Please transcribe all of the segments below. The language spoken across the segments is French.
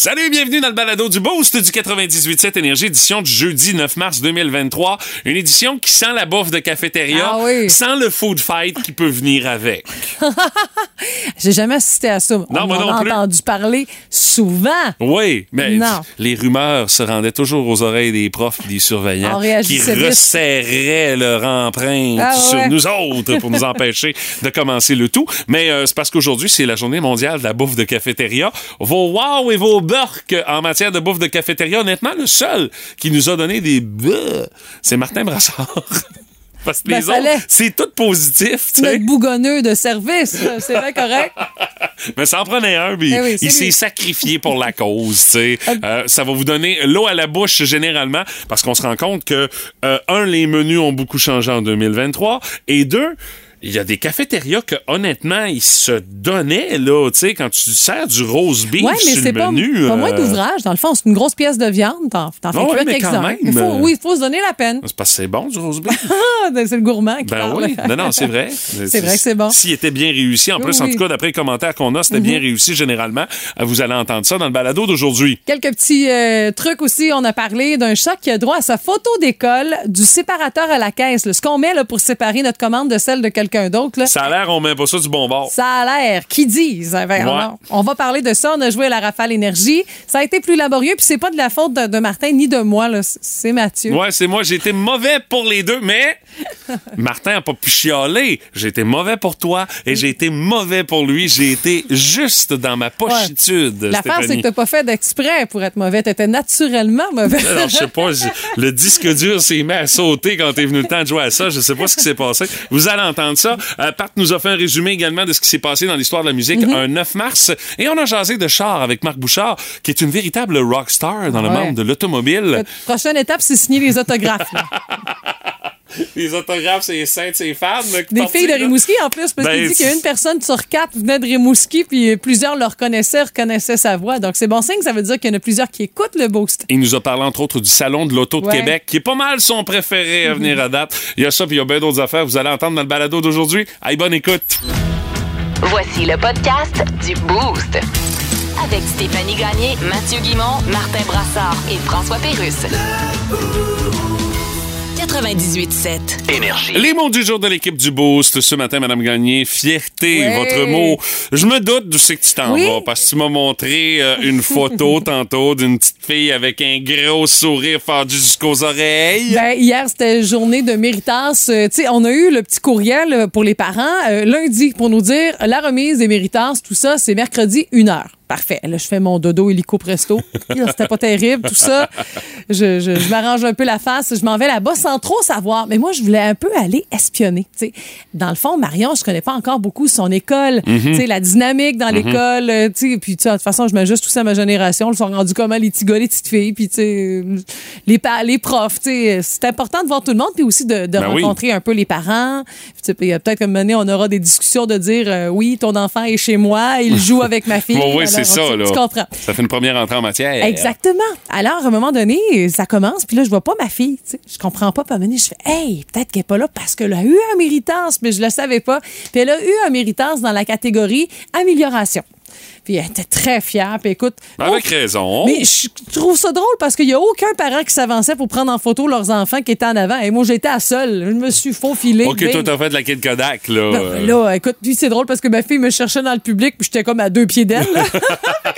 Salut et bienvenue dans le balado du Boost du 98.7 Énergie, édition du jeudi 9 mars 2023. Une édition qui sent la bouffe de cafétéria, Ah oui. sans le food fight qui peut venir avec. J'ai jamais assisté à ça. Non, On moi en non a plus. entendu parler souvent. Oui, mais Non. les rumeurs se rendaient toujours aux oreilles des profs et des On surveillants qui réagissait vite. resserraient leur empreinte Ah sur ouais. nous autres pour nous empêcher de commencer le tout. Mais euh, c'est parce qu'aujourd'hui, c'est la journée mondiale de la bouffe de cafétéria. Vos wow et vos burks en matière de bouffe de cafétéria, honnêtement, le seul qui nous a donné des c'est Martin Brassard. Parce que Ben, les autres, c'est tout positif, tu sais. Notre bougonneux de service, c'est bien correct. Mais ça en prenait un, puis Eh oui, il s'est sacrifié pour la cause. tu sais. Euh, ça va vous donner l'eau à la bouche généralement, parce qu'on se rend compte que, euh, un, les menus ont beaucoup changé en 2023, et deux, il y a des cafétérias que, honnêtement, ils se donnaient, là, tu sais, quand tu sers du rose beef Oui, mais sur le pas, menu. pas moins euh, d'ouvrage. Dans le fond, c'est une grosse pièce de viande. T'en, t'en fais ouais, mais quand quelques-uns. même, Il faut- euh, oui, il faut se donner la peine. C'est parce que c'est bon, du rose beef. Ah, c'est le gourmand qui Ben parle. oui, non, non, c'est vrai. C'est vrai que c'est bon. S'il était bien réussi, en plus, en oui. Mhm. tout cas, d'après les commentaires qu'on a, c'était bien réussi généralement. Euh, Vous allez entendre ça dans le balado d'aujourd'hui. Quelques petits euh, trucs aussi. On a parlé d'un chat qui a droit à sa photo d'école, du séparateur à la caisse. là. Ce qu'on met là, pour séparer notre commande de celle de quelqu'un d'autre. là. Ça a l'air, on met pas ça du bon bord. Ça a l'air. Qui disent? Ben, Ouais. on, on va parler de ça. On a joué à la Rafale Énergie. Ça a été plus laborieux, puis c'est pas de la faute de, de Martin ni de moi. C'est- Mathieu. Ouais, c'est moi. J'ai été mauvais pour les deux, mais Martin a pas pu chialer. J'ai été mauvais pour toi et j'ai été mauvais pour lui. J'ai été juste dans ma pochitude. L'affaire, c'est que t'as pas fait d'exprès pour être mauvais. T'étais naturellement mauvais. Alors, je sais pas, le disque dur s'est mis à sauter quand t'es venu le temps de jouer à ça. Je sais pas ce qui s'est passé. Vous allez entendre ça. Euh, Pat nous a fait un résumé également de ce qui s'est passé dans l'histoire de la musique Mhm. un 9 mars. Et on a jasé de char avec Marc Bouchard, qui est une véritable rockstar dans le monde de l'automobile. La prochaine étape, c'est signer les autographes. Les autographes, c'est les saints, c'est qui Des filles de là. Rimouski, en plus, parce Ben, qu'il dit c'est- qu'une personne sur quatre venait de Rimouski, puis plusieurs le reconnaissaient, reconnaissaient sa voix. Donc, c'est bon signe. Ça veut dire qu'il y en a plusieurs qui écoutent le boost. Il nous a parlé entre autres du Salon de l'Auto de Ouais. Québec, qui est pas mal son préféré à venir à date. Il y a ça, puis il y a bien d'autres affaires. Vous allez entendre dans le balado d'aujourd'hui. Aïe, bonne écoute. Voici le podcast du Boost. Avec Stéphanie Gagné, Mathieu Guimont, Martin Brassard et François Pérusse. 98.7. Énergie. Les mots du jour de l'équipe du Boost. Ce matin, Madame Gagné, fierté, Ouais. votre mot. Je me doute d'où c'est que tu t'en Oui. vas, parce que tu m'as montré euh, une photo tantôt d'une petite fille avec un gros sourire fendu jusqu'aux oreilles. Ben, hier, c'était journée de méritance. Euh, tu sais, on a eu le petit courriel euh, pour les parents euh, lundi pour nous dire la remise des méritances, tout ça, c'est mercredi, une heure. Parfait. Là, je fais mon dodo hélico presto. C'était pas terrible, tout ça. Je, je, je m'arrange un peu la face. Je m'en vais là-bas sans trop savoir. Mais moi, je voulais un peu aller espionner. Tu sais, dans le fond, Marion, je connais pas encore beaucoup son école. Tu sais, la dynamique dans l'école. euh, tu sais, puis de toute façon, je m'ajuste tout ça à ma génération. Ils sont rendus comment les petits gars, les petites filles. Puis tu sais, euh, les, les profs. Tu sais, c'est important de voir tout le monde. Puis aussi de, de Ben oui. rencontrer un peu les parents. Euh, peut-être comme année, on aura des discussions de dire euh, oui, ton enfant est chez moi, il joue avec ma fille. Bon, oui, c'est ça, là. Tu comprends. Ça fait une première entrée en matière. Exactement. Alors, à un moment donné, ça commence, puis là, je vois pas ma fille. Je comprends pas. Puis à donné, je fais, hey, peut-être qu'elle est pas là parce qu'elle a eu un méritance, mais je le savais pas. Puis elle a eu un méritance dans la catégorie amélioration. Puis elle était très fière. Puis écoute. Avec oh, raison. mais je trouve ça drôle parce qu'il y a aucun parent qui s'avançait pour prendre en photo leurs enfants qui étaient en avant. Et moi, j'étais à seule. Je me suis faufilée. OK, Bing. toi, t'as fait de la Kid Kodak, là. Mais là, écoute, puis c'est drôle parce que ma fille me cherchait dans le public, puis j'étais comme à deux pieds d'elle.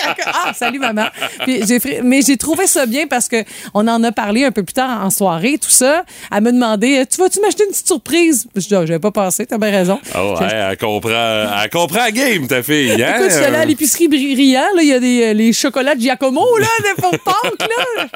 ah, salut maman. Puis mais j'ai trouvé ça bien parce que on en a parlé un peu plus tard en soirée, tout ça. Elle me demandait, tu vas-tu m'acheter une petite surprise Je dis, ah, j'avais pas pensé, t'as bien raison. Oh, ouais, elle comprend, elle comprend la game, ta fille. Hein? Écoute, je suis allée à l'épicerie Là, il y a des, euh, les chocolats de Giacomo, là, des pour Pâques, là.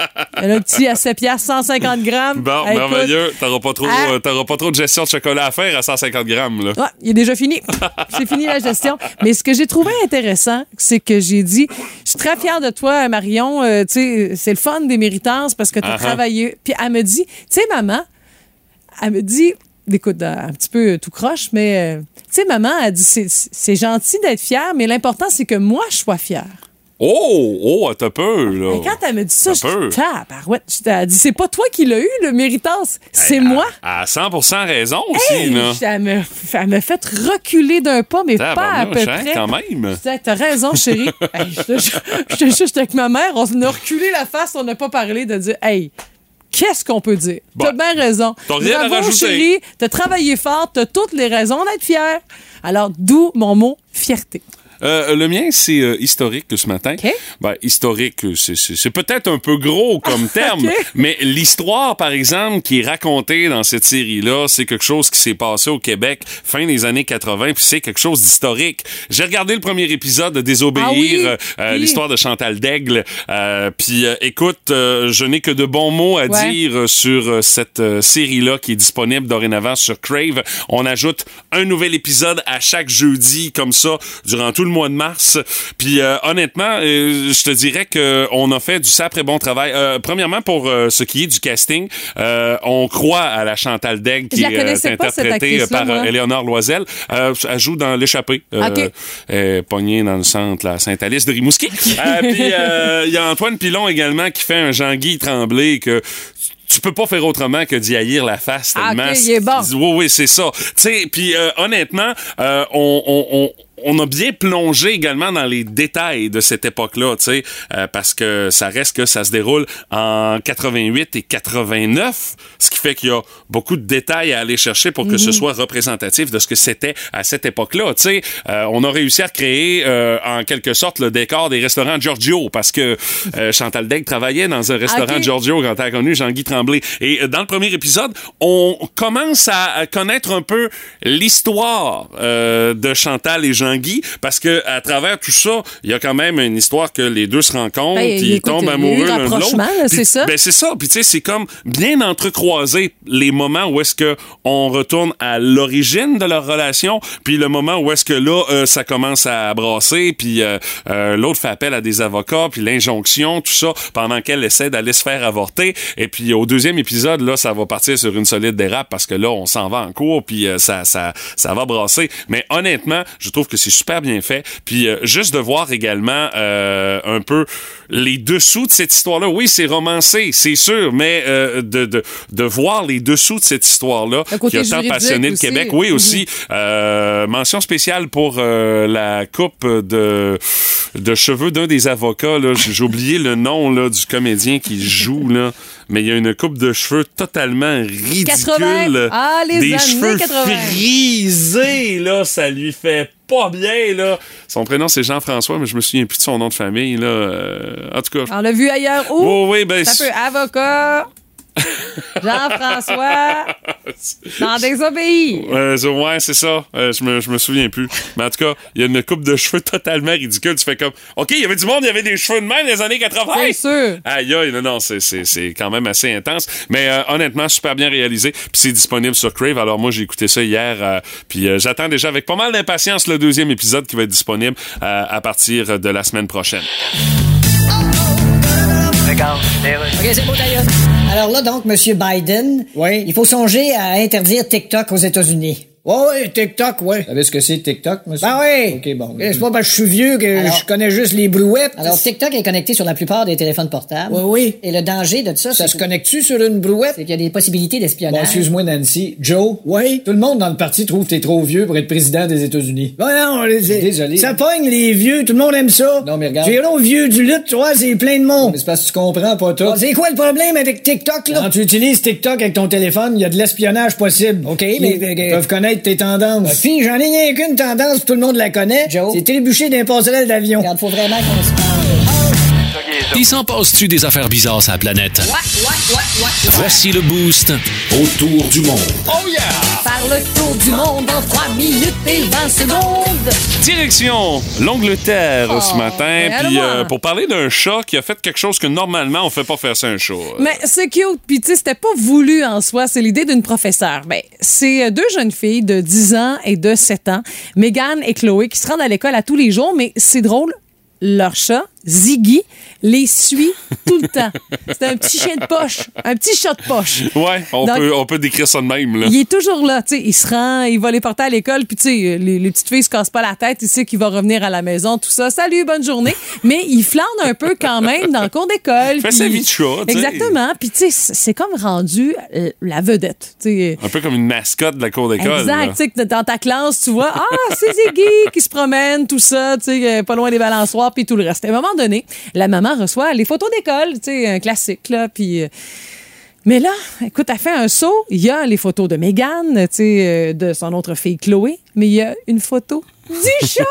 Il y a un petit à 7 piastres, 150 grammes. Bon, merveilleux. T'auras pas, trop, Ah. euh, t'auras pas trop de gestion de chocolat à faire à 150 grammes, là. Ouais, il est déjà fini. C'est fini la gestion. Mais ce que j'ai trouvé intéressant, c'est que j'ai dit, je suis très fière de toi, Marion. Euh, tu sais, c'est le fun des méritances parce que tu as Uh-huh. travaillé. Puis elle me dit, tu sais, maman, elle me dit, écoute, un petit peu tout croche, mais euh, tu sais, maman, elle dit, c'est- c'est gentil d'être fière, mais l'important, c'est que moi, je sois fière. Oh, oh, t'as peur, là. Mais quand elle me dit ça, je peu. dis. Je t'ai dit, c'est pas toi qui l'as eu, le méritance, c'est moi. À, à 100 raison aussi, Hey, là. elle me, elle me fait reculer d'un pas, mais pas à peu hein, près. quand même. T'as raison, chérie. Hey, je te jure, je te jure, j'étais avec ma mère, on a reculé la face, on n'a pas parlé de dire, hey, qu'est-ce qu'on peut dire? Bon. T'as bien raison. T'as rien à Bravo, rajouter. chérie, t'as travaillé fort, t'as toutes les raisons d'être fière. Alors, d'où mon mot fierté. Euh, le mien, c'est euh, historique ce matin. OK. Ben, historique, c'est- peut-être un peu gros comme terme, mais l'histoire, par exemple, qui est racontée dans cette série-là, c'est quelque chose qui s'est passé au Québec fin des années 80, puis c'est quelque chose d'historique. J'ai regardé le premier épisode de Désobéir, Ah oui? euh, Oui. l'histoire de Chantal Daigle, puis écoute, je n'ai que de bons mots à Ouais. dire sur cette série-là qui est disponible dorénavant sur Crave. On ajoute un nouvel épisode à chaque jeudi, comme ça, durant tout le mois de mars. Puis euh, honnêtement, euh, je te dirais que on a fait du sacré bon travail. Euh, premièrement, pour euh, ce qui est du casting, euh, on croit à la Chantal Daigle qui est interprétée par. Éléonore Loisel. Euh, elle joue dans L'échappée. Euh, OK. elle est pognée dans le centre, la Saint-Alice de Rimouski. Euh, Puis euh, il y a Antoine Pilon également qui fait un Jean-Guy Tremblay que tu peux pas faire autrement que d'y haïr la face Ah, tellement. OK, il est bon. Oui, oui, c'est ça. Tu sais, puis euh, honnêtement, euh, on, on, on on a bien plongé également dans les détails de cette époque-là, tu sais, euh, parce que ça reste que ça se déroule en 88 et 89, ce qui fait qu'il y a beaucoup de détails à aller chercher pour que ce soit représentatif de ce que c'était à cette époque-là. Tu sais, euh, on a réussi à créer euh, en quelque sorte le décor des restaurants Giorgio parce que euh, Chantal Daigle travaillait dans un restaurant. Giorgio quand elle a connu Jean-Guy Tremblay. Et euh, dans le premier épisode, on commence à, connaître un peu l'histoire euh, de Chantal et Parce que à travers tout ça, il y a quand même une histoire que les deux se rencontrent, Ben, ils écoute, tombent amoureux l'un de l'autre. c'est ça. Ben c'est ça. Puis tu sais, c'est comme bien entrecroiser les moments où est-ce que on retourne à l'origine de leur relation, puis le moment où est-ce que là euh, ça commence à brasser, puis euh, euh, l'autre fait appel à des avocats, puis l'injonction, tout ça, pendant qu'elle essaie d'aller se faire avorter. Et puis au deuxième épisode là, ça va partir sur une solide dérape parce que là on s'en va en cours, puis ça ça ça va brasser. Mais honnêtement, je trouve que c'est super bien fait. Puis euh, juste de voir également euh, un peu les dessous de cette histoire-là. Oui, c'est romancé, c'est sûr, mais euh, de, de, de voir les dessous de cette histoire-là qui a tant passionné le. Québec. Oui, Mhm. aussi. Euh, mention spéciale pour euh, la coupe de, de cheveux d'un des avocats. là. J'ai j'ai oublié le nom là, du comédien qui joue, là. mais il y a une coupe de cheveux totalement ridicule. 80. Ah, les des années cheveux 80. frisés, là, ça lui fait pas bien, là. Son prénom, c'est Jean-François, mais je me souviens plus de son nom de famille, là. Euh, en tout cas. On l'a vu ailleurs où? Oh, oui, ben. Ça peut avocat. Jean-François. Dans désobéir. Euh, ça, ouais, c'est ça. Euh, je, me, je me souviens plus. Mais en tout cas, il y a une coupe de cheveux totalement ridicule. Tu fais comme, OK, il y avait du monde, il y avait des cheveux de même dans les années 80. C'est sûr. Aïe, aïe, non, non, c'est, quand même assez intense. Mais euh, honnêtement, super bien réalisé. Puis c'est disponible sur Crave. Alors moi, j'ai écouté ça hier. euh, puis euh, j'attends déjà avec pas mal d'impatience le deuxième épisode qui va être disponible euh, à partir de la semaine prochaine. Alors là, donc, M. Biden, Oui. il faut songer à interdire TikTok aux États-Unis. Ouais, ouais, TikTok, ouais. Vous savez ce que c'est TikTok, monsieur? Ben oui! OK, bon. Eh, C'est pas parce que je suis vieux que Alors- je connais juste les brouettes. Alors, TikTok est connecté sur la plupart des téléphones portables. Oui, oui. Et le danger de ça, Ça c'est se connecte-tu sur une brouette? c'est qu'il y a des possibilités Bon, d'espionnage. excuse-moi, Nancy. Joe? Oui? Tout le monde dans le parti trouve que t'es trop vieux pour être président des États-Unis. Ben non, les- Désolé. Ça pogne les vieux, tout le monde aime ça. Non, mais regarde. J'irai au vieux du lutte, tu vois, c'est plein de monde. Mais c'est parce que tu comprends pas tout. Bon, c'est quoi le problème avec TikTok, là? Quand tu utilises TikTok avec ton téléphone, il y a de l'espionnage possible. OK, mais. Ils peuvent connaître tes tendances. Puis, j'en ai rien qu'une tendance, tout le monde la connaît. C'est trébucher d'un passerelle d'avion. Regarde, faut vraiment qu'on se parle. Il s'en passe-tu des affaires bizarres sur la planète? Voici le boost autour du monde. Par le tour du monde en 3 minutes et 20 secondes. Direction l'Angleterre Oh, ce matin. ben Puis euh, pour parler d'un chat qui a fait quelque chose que normalement on fait pas faire ça un chat. Mais c'est cute. Puis, tu sais, c'était pas voulu en soi. C'est l'idée d'une professeure. Ben, c'est euh, deux jeunes filles de 10 ans et de 7 ans, Megan et Chloé, qui se rendent à l'école à tous les jours. Mais c'est drôle, leur chat Ziggy les suit tout le temps. C'est un petit chien de poche, un petit chat de poche. Ouais, on, Donc- peut, on peut décrire ça de même. Là. Il est toujours là, tu sais, il se rend, il va les porter à l'école, puis tu sais, les, les petites filles se cassent pas la tête, il sait qu'il va revenir à la maison, tout ça. Salut, bonne journée. Mais il flâne un peu quand même dans le cours d'école. Fait puis- sa vie de chat. Exactement. Puis tu sais, c'est comme rendu euh, la vedette, tu sais. Un peu comme une mascotte de la cour d'école. Exact, tu sais, que dans ta classe, tu vois, ah, c'est Ziggy qui se promène, tout ça, tu sais, euh, pas loin des balançoires, puis tout le reste. À un moment la maman reçoit les photos d'école, tu sais, un classique, là, puis... euh, mais là, écoute, elle fait un saut, il y a les photos de Megan, tu sais, euh, de son autre fille Chloé, mais il y a une photo du chat!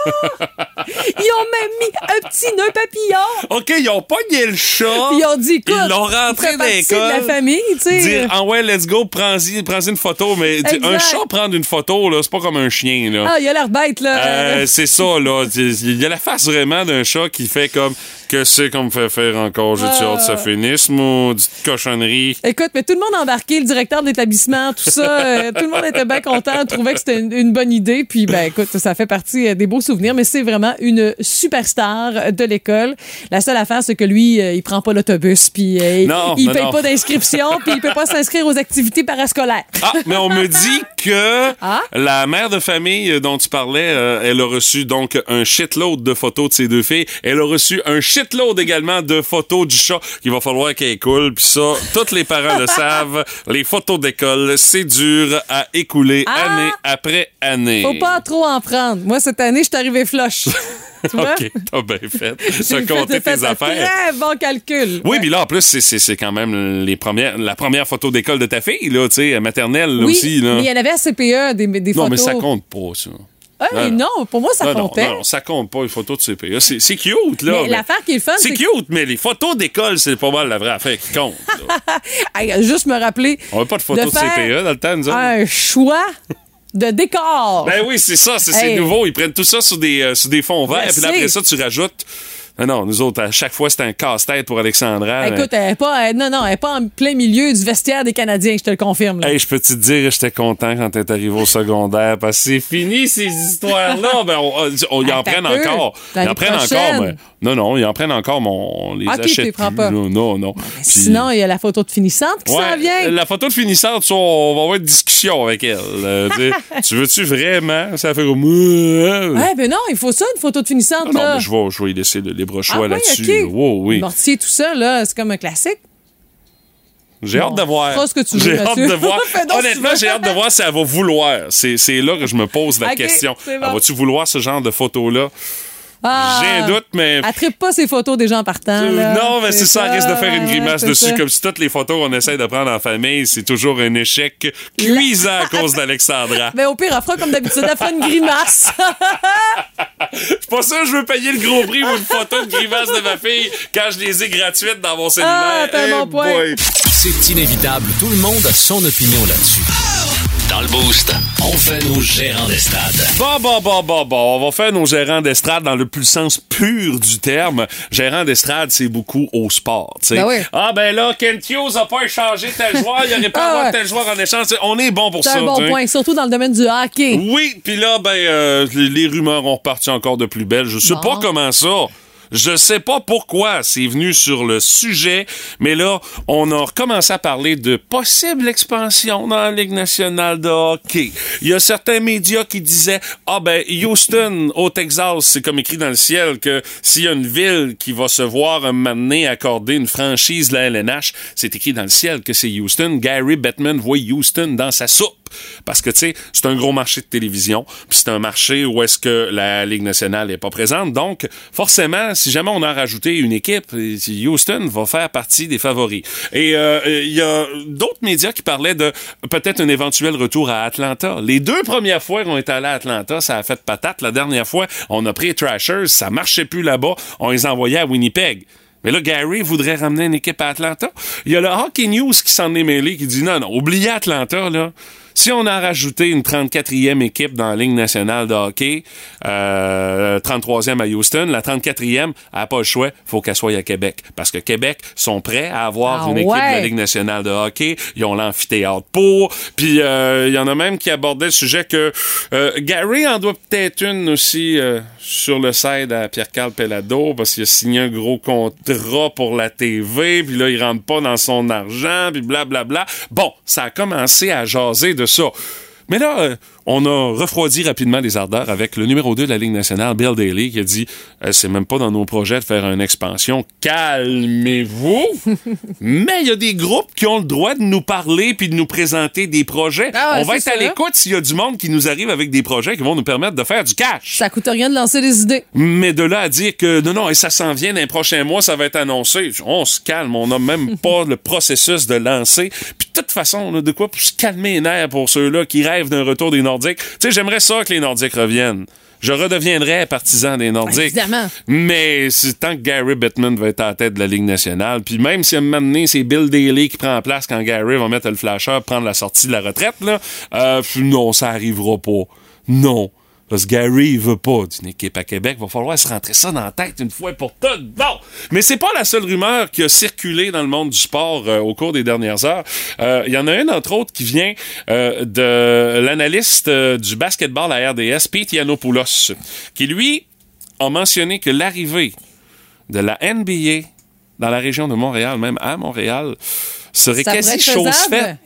Ils ont même mis un petit nœud papillon! OK, ils ont pogné le chat. Puis ils ont dit, écoute, Ils l'ont rentré dans l'école. de la famille, tu sais. Dire, ah ouais, let's go, prends-y prends une photo. Mais un chat prendre une photo, là, c'est pas comme un chien. Là. Ah, il a l'air bête, là. Euh, c'est ça, là. Il y a la face vraiment d'un chat qui fait comme que c'est qu'on me fait faire encore? J'ai hâte que ça finisse, maudite cochonnerie? Écoute, mais tout le monde a embarqué, le directeur de l'établissement, tout ça, euh, tout le monde était bien content, trouvait que c'était une, une bonne idée. Puis, ben, écoute, ça fait partie euh, des beaux souvenirs, mais c'est vraiment une superstar de l'école. La seule affaire, c'est que lui, euh, il prend pas l'autobus, puis euh, Non, il paye non. pas d'inscription, puis il peut pas s'inscrire aux activités parascolaires. Ah, mais on me dit que Ah? la mère de famille dont tu parlais, euh, elle a reçu donc un shitload de photos de ses deux filles. Elle a reçu un shitload également de photos du chat qu'il va falloir qu'elle écoule. Puis ça, tous les parents le savent. Les photos d'école, c'est dur à écouler Ah! année après année. Faut pas trop en prendre. Moi, cette année, je suis tu vois? OK, t'as bien fait. J'ai T'as fait- tes un affaires. Très bon calcul. Oui, puis là, en plus, c'est- quand même les premières, la première photo d'école de ta fille, là, tu sais, maternelle là, Oui, aussi. Là. mais il y en avait à CPE, des, des non, photos. mais ça compte pas, ça. Hey, Non, non, pour moi, ça non, non, comptait. non, ça compte pas, les photos de CPA. C'est c'est cute, là. Mais l'affaire qui est fun, C'est cute, mais les photos d'école, c'est pas mal la vraie affaire qui compte. Hey, juste me rappeler. On n'a pas de photos de, faire CPA dans le temps, nous autres. Un choix de décor. Ben oui, c'est ça, c'est nouveau. Ils prennent tout ça sur des, euh, sur des fonds verts, Je puis après ça, tu rajoutes. Non, non, nous autres, à chaque fois, c'était un casse-tête pour Alexandra. Écoute, elle est pas, elle- non, non, elle est pas en plein milieu du vestiaire des Canadiens, je te le confirme. là. Hey, je peux te dire, j'étais content quand t'es arrivé au secondaire parce que c'est fini ces histoires-là. Ben, on, on- ils en prennent encore. Ils en prennent encore. mais- non, non, ils en prennent encore, mais on les Ok, tu achète les prends plus, pas. Non, non. Puis- Sinon, il y a la photo de finissante qui Ouais, s'en vient. La photo de finissante, ça, on va avoir une discussion avec elle. Euh, tu tu veux-tu vraiment? Ça fait comme. Euh, Ouais, ben non, il faut ça, une photo de finissante. non, là. mais je vais, je vais y laisser le libre Ah choix oui, là-dessus. ok. là. Wow, oui. Mortier, tout ça, là, c'est comme un classique. J'ai hâte de voir. ce que tu veux, J'ai hâte de voir. Honnêtement, tu j'ai hâte de voir si elle va vouloir. C'est là que je me pose la question. bon. Elle Va-tu vouloir ce genre de photos-là? Ah, J'ai un doute, mais. Elle tripe pas ces photos des gens partant. Euh, là. non, mais c'est ça, elle risque de faire une grimace dessus, ça. comme si toutes les photos qu'on essaie de prendre en famille, c'est toujours un échec cuisant à cause d'Alexandra. Mais au pire, elle fera comme d'habitude, elle fera une grimace. C'est pas ça, je veux payer le gros prix pour une photo de grimace de ma fille quand je les ai gratuites dans mon cellulaire. Ah, t'as un Eh bon point. C'est inévitable, tout le monde a son opinion là-dessus. Dans le boost, on fait nos gérants d'estrade. Bon, bon, bon, bon, bon. On va faire nos gérants d'estrade dans le plus sens pur du terme. Gérant d'estrade, c'est beaucoup au sport, tu sais. Ben oui. Ah, ben là, Kent Hughes a pas échangé tel joueur, il aurait pas Ah avoir ouais. tel joueur en échange. On est bon pour C'est ça. un bon point, surtout dans le domaine du hockey. Oui, puis là, ben, euh, les, les rumeurs ont reparti encore de plus belle. Je sais Bon. pas comment ça. Je sais pas pourquoi c'est venu sur le sujet, mais là, on a recommencé à parler de possible expansion dans la Ligue nationale de hockey. Il y a certains médias qui disaient Ah ben Houston au Texas, c'est comme écrit dans le ciel que s'il y a une ville qui va se voir un moment accorder une franchise de la LNH, c'est écrit dans le ciel que c'est Houston. Gary Bettman voit Houston dans sa soupe. Parce que, tu sais, c'est un gros marché de télévision, puis c'est un marché où est-ce que la Ligue nationale est pas présente. Donc, forcément, si jamais on a rajouté une équipe, Houston va faire partie des favoris. Et euh, il y a d'autres médias qui parlaient de peut-être un éventuel retour à Atlanta. Les deux premières fois qu'on est allé à Atlanta, ça a fait patate. La dernière fois, on a pris les Trashers, ça marchait plus là-bas, on les envoyait à Winnipeg. Mais là, Gary voudrait ramener une équipe à Atlanta. Il y a le Hockey News qui s'en est mêlé, qui dit non, non, oubliez Atlanta, là. Si on a rajouté une 34e équipe dans la Ligue nationale de hockey, euh, 33e à Houston, la 34e, elle n'a pas le choix, faut qu'elle soit à Québec. Parce que Québec sont prêts à avoir Ah une équipe de la. Ligue nationale de hockey. Ils ont l'amphithéâtre pour. Puis euh, il y en a même qui abordaient le sujet que euh, Gary en doit peut-être une aussi euh, sur le side à Pierre-Carl Pellado parce qu'il a signé un gros contrat pour la TV. Puis là, il rentre pas dans son argent. Puis blablabla. Bon, ça a commencé à jaser de ça. Mais là, euh, on a refroidi rapidement les ardeurs avec le numéro 2 de la Ligue nationale, Bill Daly, qui a dit euh, c'est même pas dans nos projets de faire une expansion. Calmez-vous! Mais il y a des groupes qui ont le droit de nous parler puis de nous présenter des projets. Ah ouais, on va être à l'écoute s'il y a du monde qui nous arrive avec des projets qui vont nous permettre de faire du cash. Ça coûte rien de lancer des idées. Mais de là à dire que non, non, et ça s'en vient dans les prochains mois, ça va être annoncé. On se calme, on n'a même pas le processus de lancer. Puis de toute façon, là, de quoi pour se calmer les nerfs pour ceux-là qui rêvent d'un retour des Nordiques. Tu sais, j'aimerais ça que les Nordiques reviennent. Je redeviendrais partisan des Nordiques. Évidemment. Mais tant que Gary Bettman va être à la tête de la Ligue nationale, puis même si à un moment donné, c'est Bill Daly qui prend la place quand Gary va mettre le flasher, prendre la sortie de la retraite, là, euh, non, ça arrivera pas. Non. Parce que Gary, veut pas d'une équipe à Québec. Va falloir se rentrer ça dans la tête une fois pour toutes. Bon! Mais c'est pas la seule rumeur qui a circulé dans le monde du sport euh, au cours des dernières heures. Euh, Il y en a une, entre autres, qui vient euh, de l'analyste du basketball à RDS, Pete Yiannopoulos, qui, lui, a mentionné que l'arrivée de la NBA dans la région de Montréal, même à Montréal, serait Ça quasi chose faite.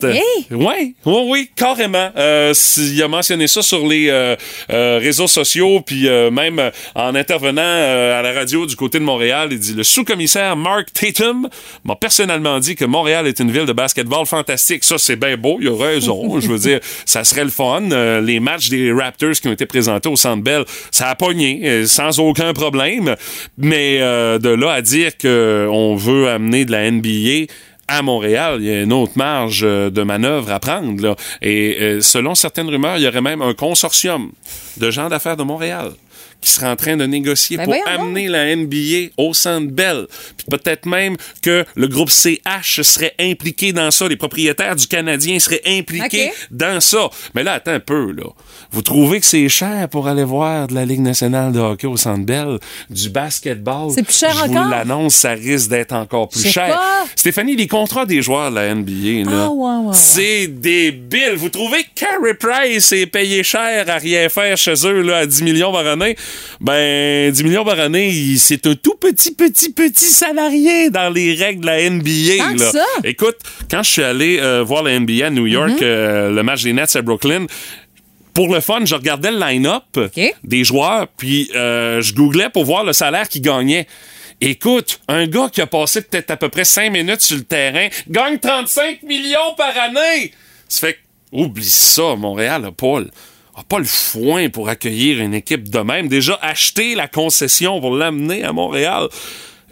Oui, oui, oui, carrément. Euh, si- il a mentionné ça sur les euh, euh, réseaux sociaux, puis euh, même euh, en intervenant euh, à la radio du côté de Montréal, il dit le sous-commissaire Mark Tatum m'a personnellement dit que Montréal est une ville de basketball fantastique. Ça, c'est bien beau, il a raison. Je veux dire, ça serait le fun. Euh, les matchs des Raptors qui ont été présentés au Centre Bell, ça a pogné sans aucun problème. Mais euh, de là à dire que on veut amener de la NBA à Montréal, il y a une autre marge euh, de manœuvre à prendre. Et euh, selon certaines rumeurs, il y aurait même un consortium de gens d'affaires de Montréal qui serait en train de négocier Ben pour amener la NBA au Centre Bell. Puis peut-être même que le groupe CH serait impliqué dans ça, les propriétaires du Canadien seraient impliqués dans ça. Mais là, attends un peu, là. Vous trouvez que c'est cher pour aller voir de la Ligue nationale de hockey au Centre Bell, du basketball? C'est plus cher Je encore? vous l'annonce, ça risque d'être encore plus cher. pas. Stéphanie, les contrats des joueurs de la NBA, là, Ah, ouais, ouais, ouais. c'est débile. Vous trouvez que Carey Price est payé cher à rien faire chez eux là, à 10 millions par année? Ben, 10 millions par année, c'est un tout petit, petit, petit salarié dans les règles de la NBA. Là. ça? Écoute, quand je suis allé euh, voir la NBA à New York, Mm-hmm. euh, le match des Nets à Brooklyn, pour le fun, je regardais le line-up des joueurs, puis euh, je googlais pour voir le salaire qu'ils gagnaient. Écoute, un gars qui a passé peut-être à peu près 5 minutes sur le terrain gagne 35 millions par année. Ça fait oublie ça, Montréal a pas, le- a pas le foin pour accueillir une équipe de même. Déjà acheté la concession pour l'amener à Montréal.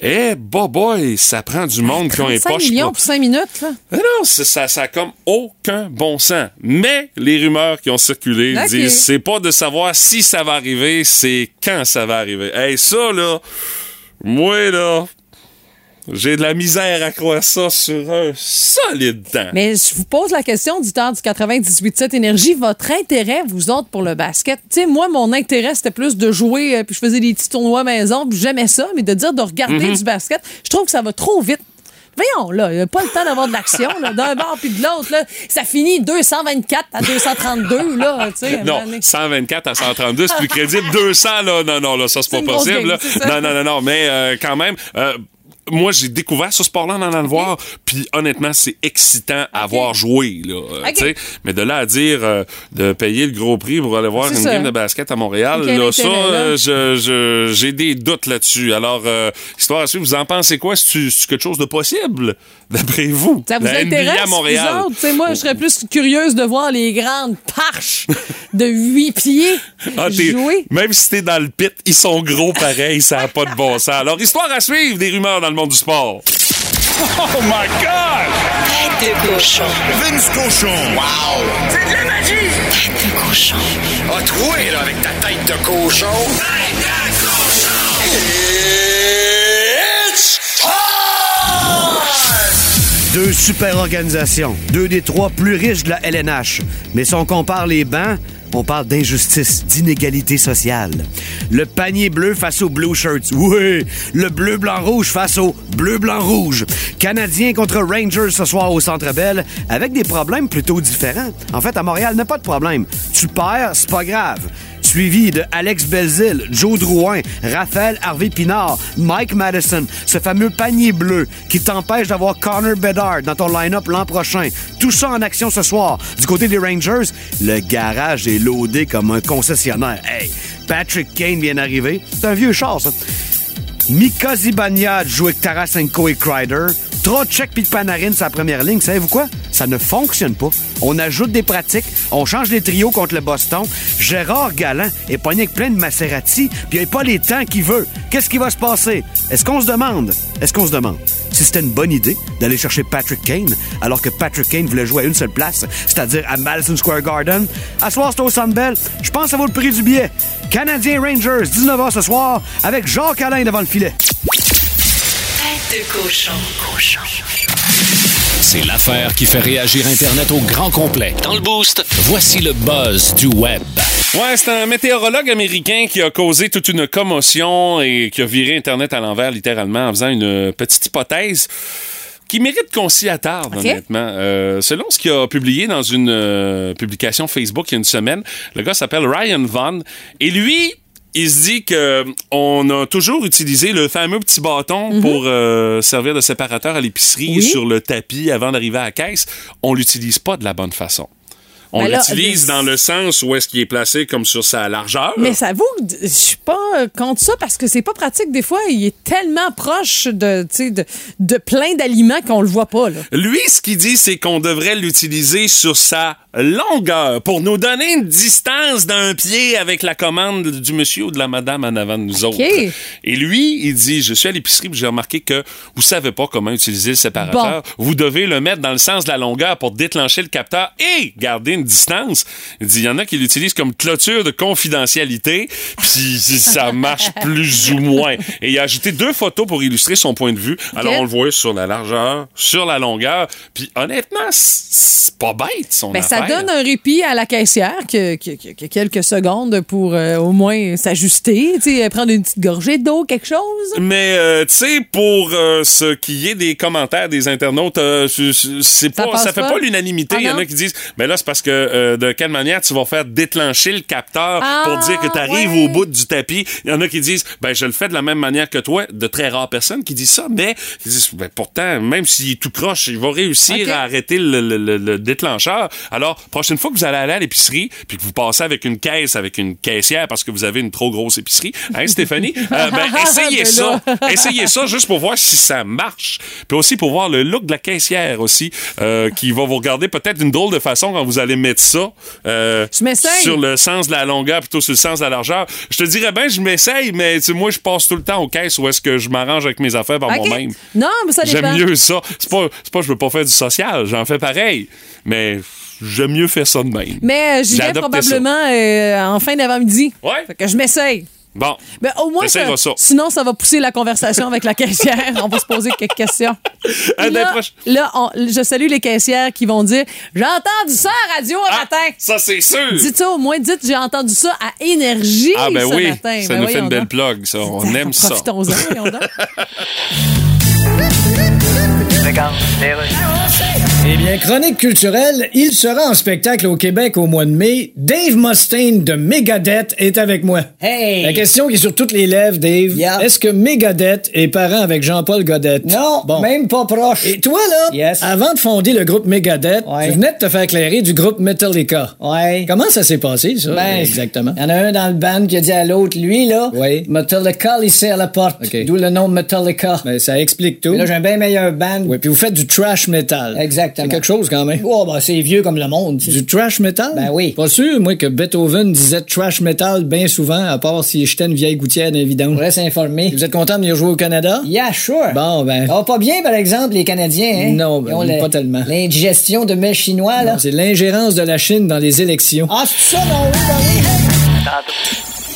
Eh, bah boy, ça prend du monde qui ont les 35 poches. millions pro- pour 5 minutes, là. mais non, ça, ça a comme aucun bon sens. Mais les rumeurs qui ont circulé disent c'est pas de savoir si ça va arriver, c'est quand ça va arriver. Hey, ça là, moi là, j'ai de la misère à croire ça sur un solide temps. Mais je vous pose la question du temps du 98.7 Énergie. Votre intérêt, vous autres, pour le basket? Tu sais, moi, mon intérêt, c'était plus de jouer, euh, puis je faisais des petits tournois maison, puis j'aimais ça, mais de dire de regarder Mm-hmm. du basket, je trouve que ça va trop vite. Voyons, là, il n'y a pas le temps d'avoir de l'action, là, d'un bord puis de l'autre, là. Ça finit 224 à 232, là, tu sais. Non, donné. 124 à 132, c'est plus crédible. 200, là, non, non, là, ça, c'est pas possible. game, là. Non, non, non, non, mais euh, quand même... euh, moi, j'ai découvert ce sport-là en allant le voir, puis honnêtement, c'est excitant à voir jouer. Là, euh, Ok. tu sais. Mais de là à dire euh, de payer le gros prix pour aller voir une ça. game de basket à Montréal, Quel là, ça, euh, je- je- j'ai des doutes là-dessus. Alors, euh, histoire à suivre, vous en pensez quoi? C'est quelque chose de possible, d'après vous? Ça vous La NBA intéresse, à Montréal? autres? Moi, je serais plus curieuse de voir les grandes parches de 8 pieds Ah, jouer. Même si t'es dans le pit, ils sont gros pareil, ça n'a pas de bon sens. Alors, histoire à suivre, des rumeurs dans le monde du sport. Oh my God! Tête de cochon. Vince Cochon. Wow! C'est de la magie! Tête de cochon. A troué, là, avec ta tête de cochon. Tête de cochon! Deux super organisations, deux des trois plus riches de la LNH. Mais si on compare les bancs, on parle d'injustice, d'inégalité sociale. Le panier bleu face aux Blue Shirts. Oui, le bleu blanc rouge face au bleu blanc rouge. Canadiens contre Rangers ce soir au Centre Bell avec des problèmes plutôt différents. En fait, à Montréal, n'a pas de problème. Tu perds, c'est pas grave suivi de Alex Belzil, Joe Drouin, Raphaël Harvey Pinard, Mike Madison, ce fameux panier bleu qui t'empêche d'avoir Connor Bedard dans ton line-up l'an prochain. Tout ça en action ce soir. Du côté des Rangers, le garage est loadé comme un concessionnaire. Hey, Patrick Kane vient d'arriver. C'est un vieux char, ça. Mika Zibanejad joue avec Tarasenko et Kreider. Trocheck puis Panarin sa première ligne. Savez-vous quoi? Ça ne fonctionne pas. On ajoute des pratiques, on change les trios contre le Boston. Gérard Galland est pogné avec plein de Maserati, puis il n'a pas les temps qu'il veut. Qu'est-ce qui va se passer? Est-ce qu'on se demande? Est-ce qu'on se demande? Si c'était une bonne idée d'aller chercher Patrick Kane alors que Patrick Kane voulait jouer à une seule place, c'est-à-dire à Madison Square Garden? À soir, c'est au Sandbell. Je pense que ça vaut le prix du billet. Canadien Rangers, 19h ce soir, avec Jacques Alain devant le filet. De cochon. C'est l'affaire qui fait réagir Internet au grand complet. Dans le boost, voici le buzz du web. Ouais, c'est un météorologue américain qui a causé toute une commotion et qui a viré Internet à l'envers littéralement en faisant une petite hypothèse qui mérite qu'on s'y attarde, honnêtement. Euh, selon ce qu'il a publié dans une euh, publication Facebook il y a une semaine, le gars s'appelle Ryan Vaughn et lui, il se dit que on a toujours utilisé le fameux petit bâton pour euh, servir de séparateur à l'épicerie Mhm. Oui. sur le tapis avant d'arriver à la caisse. On l'utilise pas de la bonne façon. On Ben l'utilise dans le sens où est-ce qu'il est placé comme sur sa largeur. Mais ça vaut, je suis pas euh, contre ça parce que c'est pas pratique. Des fois, il est tellement proche de, plein d'aliments qu'on le voit pas. Là. Lui, ce qu'il dit, c'est qu'on devrait l'utiliser sur sa longueur pour nous donner une distance d'un pied avec la commande du monsieur ou de la madame en avant de nous autres. Et lui, il dit, je suis à l'épicerie j'ai remarqué que vous savez pas comment utiliser le séparateur. Vous devez le mettre dans le sens de la longueur pour déclencher le capteur et garder une distance. Il dit, il y en a qui l'utilisent comme clôture de confidentialité puis ça marche plus ou moins. Et il a ajouté deux photos pour illustrer son point de vue. Alors, on le voit sur la largeur, sur la longueur. Puis honnêtement, c'est pas bête son Ben, ça donne un répit à la caissière que, que- que- que quelques secondes pour euh, au moins s'ajuster, sais, prendre une petite gorgée d'eau, quelque chose. Mais euh, tu sais, pour euh, ce qui est des commentaires des internautes, euh, c'est- pas, ça fait pas? pas l'unanimité. Ah Il y en a qui disent, mais là c'est parce que euh, de quelle manière tu vas faire déclencher le capteur Ah, pour dire que tu arrives ouais. au bout du tapis. Il y en a qui disent, ben je le fais de la même manière que toi. De très rares personnes qui disent ça, mais ils disent, ben pourtant, même s'il est tout croche, il va réussir à arrêter le, le- le- le déclencheur. Alors prochaine fois que vous allez aller à l'épicerie, puis que vous passez avec une caisse, avec une caissière parce que vous avez une trop grosse épicerie, hein Stéphanie, Euh, ben essayez Ben ça. Essayez ça juste pour voir si ça marche. Puis aussi pour voir le look de la caissière aussi, euh, qui va vous regarder peut-être d'une drôle de façon quand vous allez mettre ça euh, sur le sens de la longueur plutôt sur le sens de la largeur. Je te dirais bien, je m'essaye, mais tu sais, moi, je passe tout le temps aux caisses où est-ce que je m'arrange avec mes affaires par moi-même. Non, mais ça dépend. J'aime mieux ça. C'est pas, pas que je veux pas faire du social, j'en fais pareil, mais j'aime mieux faire ça de même. Mais euh, j'y vais probablement euh, en fin d'avant-midi. Ouais. Fait que je m'essaye. Bon. Ben, au moins, ça, sinon, ça va pousser la conversation avec la caissière. On va se poser quelques questions. Là, là, on- je salue les caissières qui vont dire J'ai entendu ça à radio un Ah, matin. ça, c'est sûr. Dites ça au moins, dites J'ai entendu ça à Énergie Ah ben ce oui, matin. ça Ben nous fait une belle donc. plug, ça. On aime ça. Profitons-en, Eh bien, chronique culturelle, il sera en spectacle au Québec au mois de mai. Dave Mustaine de Megadeth est avec moi. Hey! La question qui est sur toutes les lèvres, Dave. Est-ce que Megadeth est parent avec Jean-Paul Godette? Non, Bon. même pas proche. Et toi, là, Yes. avant de fonder le groupe Megadeth, Ouais. tu venais de te faire éclairer du groupe Metallica. Ouais. Comment ça s'est passé, ça? Ben, exactement? Il y en a un dans le band qui a dit à l'autre, lui, là. Metallica, ici à la porte. D'où le nom Metallica. Ben, ça explique tout. Mais là, j'ai un bien meilleur band. Puis vous faites du trash metal. Exactement. C'est quelque chose quand même. Oh, ben, c'est vieux comme le monde. Du trash metal? Ben oui. Pas sûr, moi, que Beethoven disait trash metal bien souvent, à part si j'étais une vieille gouttière vidange. pourrait s'informer. Vous êtes content de venir jouer au Canada? Yeah, sure. Bon, ben. Oh, pas bien, par exemple, les Canadiens, hein? Non, ben, Ils ont pas tellement. L'indigestion de mets chinois, là. C'est l'ingérence de la Chine dans les élections. Ah, c'est ça, non, oui, ben oui.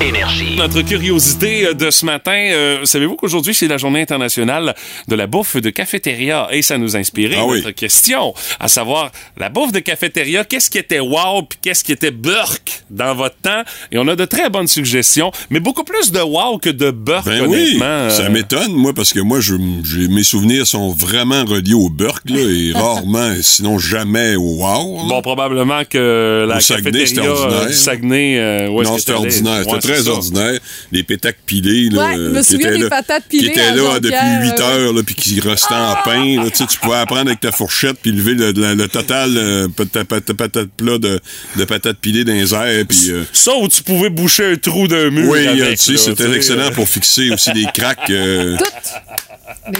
Énergie. Notre curiosité euh, de ce matin, euh, savez-vous qu'aujourd'hui, c'est la journée internationale de la bouffe de cafétéria et ça nous a inspiré Ah oui. notre question, à savoir, la bouffe de cafétéria, qu'est-ce qui était wow puis qu'est-ce qui était burk dans votre temps? Et on a de très bonnes suggestions, mais beaucoup plus de wow que de burk, Ben oui, euh. ça m'étonne, moi, parce que moi, je, j'ai- mes souvenirs sont vraiment reliés au Burk, là, et rarement, sinon jamais au Wow. là. Bon, probablement que la Au Saguenay, c'était cafétéria euh, ordinaire. du Saguenay... euh, où est-ce non, que c'était ordinaire. C'était Ouais, très c'est ça. ordinaire. Les pétacs pilés, là. Ouais, je me euh, qui souviens étaient des là- patates Qui pilées étaient à là Jean-Pierre, depuis 8 ouais. heures, là, puis qui restaient en pain, là. Tu sais, tu pouvais apprendre avec ta fourchette, puis lever le, le- le total, euh, pat- pat- patate plat de, de patates pilées dans les airs, puis... euh, Ça où tu pouvais boucher un trou d'un mur oui, avec, euh, tu sais, là, c'était excellent euh, pour fixer aussi des craques. euh,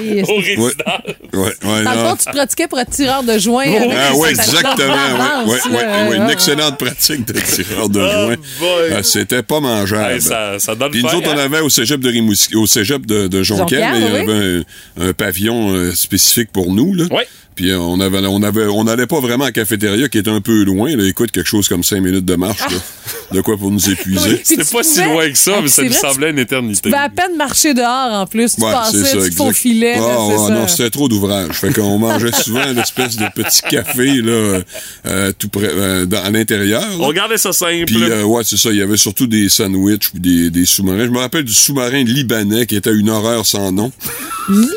Mais, au ouais, ouais, dans le non. fond, tu pratiquais pour être tireur de joint. avec Ah des oui, exactement. Ouais, ouais, ouais, une Ah. excellente pratique de tireur de Oh joint. Ah, C'était pas mangeable. Hey, ça, ça donne Puis nous autres, on avait au cégep de Rimouski, au cégep de, de Jonquière, Jonquière, là, il y oui. avait un, un pavillon euh, spécifique pour nous. Là. Oui. Puis euh, on avait, on avait, on n'allait pas vraiment à la cafétéria qui était un peu loin. Là. Écoute, quelque chose comme cinq minutes de marche. là. De quoi pour nous épuiser? Oui. Puis C'était pas si loin que ça, Ah, mais ça tu- semblait une éternité. Tu vas à peine marcher dehors en plus. Tu Ouais, passais, ça, tu faufilais. là, Ah, c'est ouais, ça. non, c'était trop d'ouvrage. Fait qu'on mangeait souvent l'espèce de petit café là, euh, tout près, euh, dans, à l'intérieur. On regardait ça simple. Puis, euh, ouais, c'est ça. Il y avait surtout des sandwichs ou des, des sous-marins. Je me rappelle du sous-marin libanais qui était une horreur sans nom.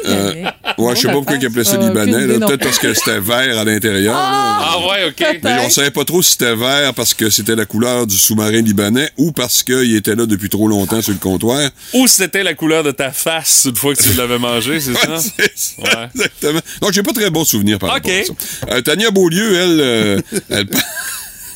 Euh, ouais, je sais pas pourquoi ils appelaient ça Ah, libanais. Peut-être parce que c'était vert à l'intérieur. là. ah ouais, OK. Mais on savait pas trop si c'était vert parce que c'était la couleur du sous-marin libanais ou parce qu'il était là depuis trop longtemps sur le comptoir. Ou c'était la couleur de ta face une fois que tu l'avais mangé, c'est ça? Ça, Ouais. exactement. Donc, j'ai pas très bon souvenir par OK. rapport à ça. Euh, Tania Beaulieu, elle, euh, elle,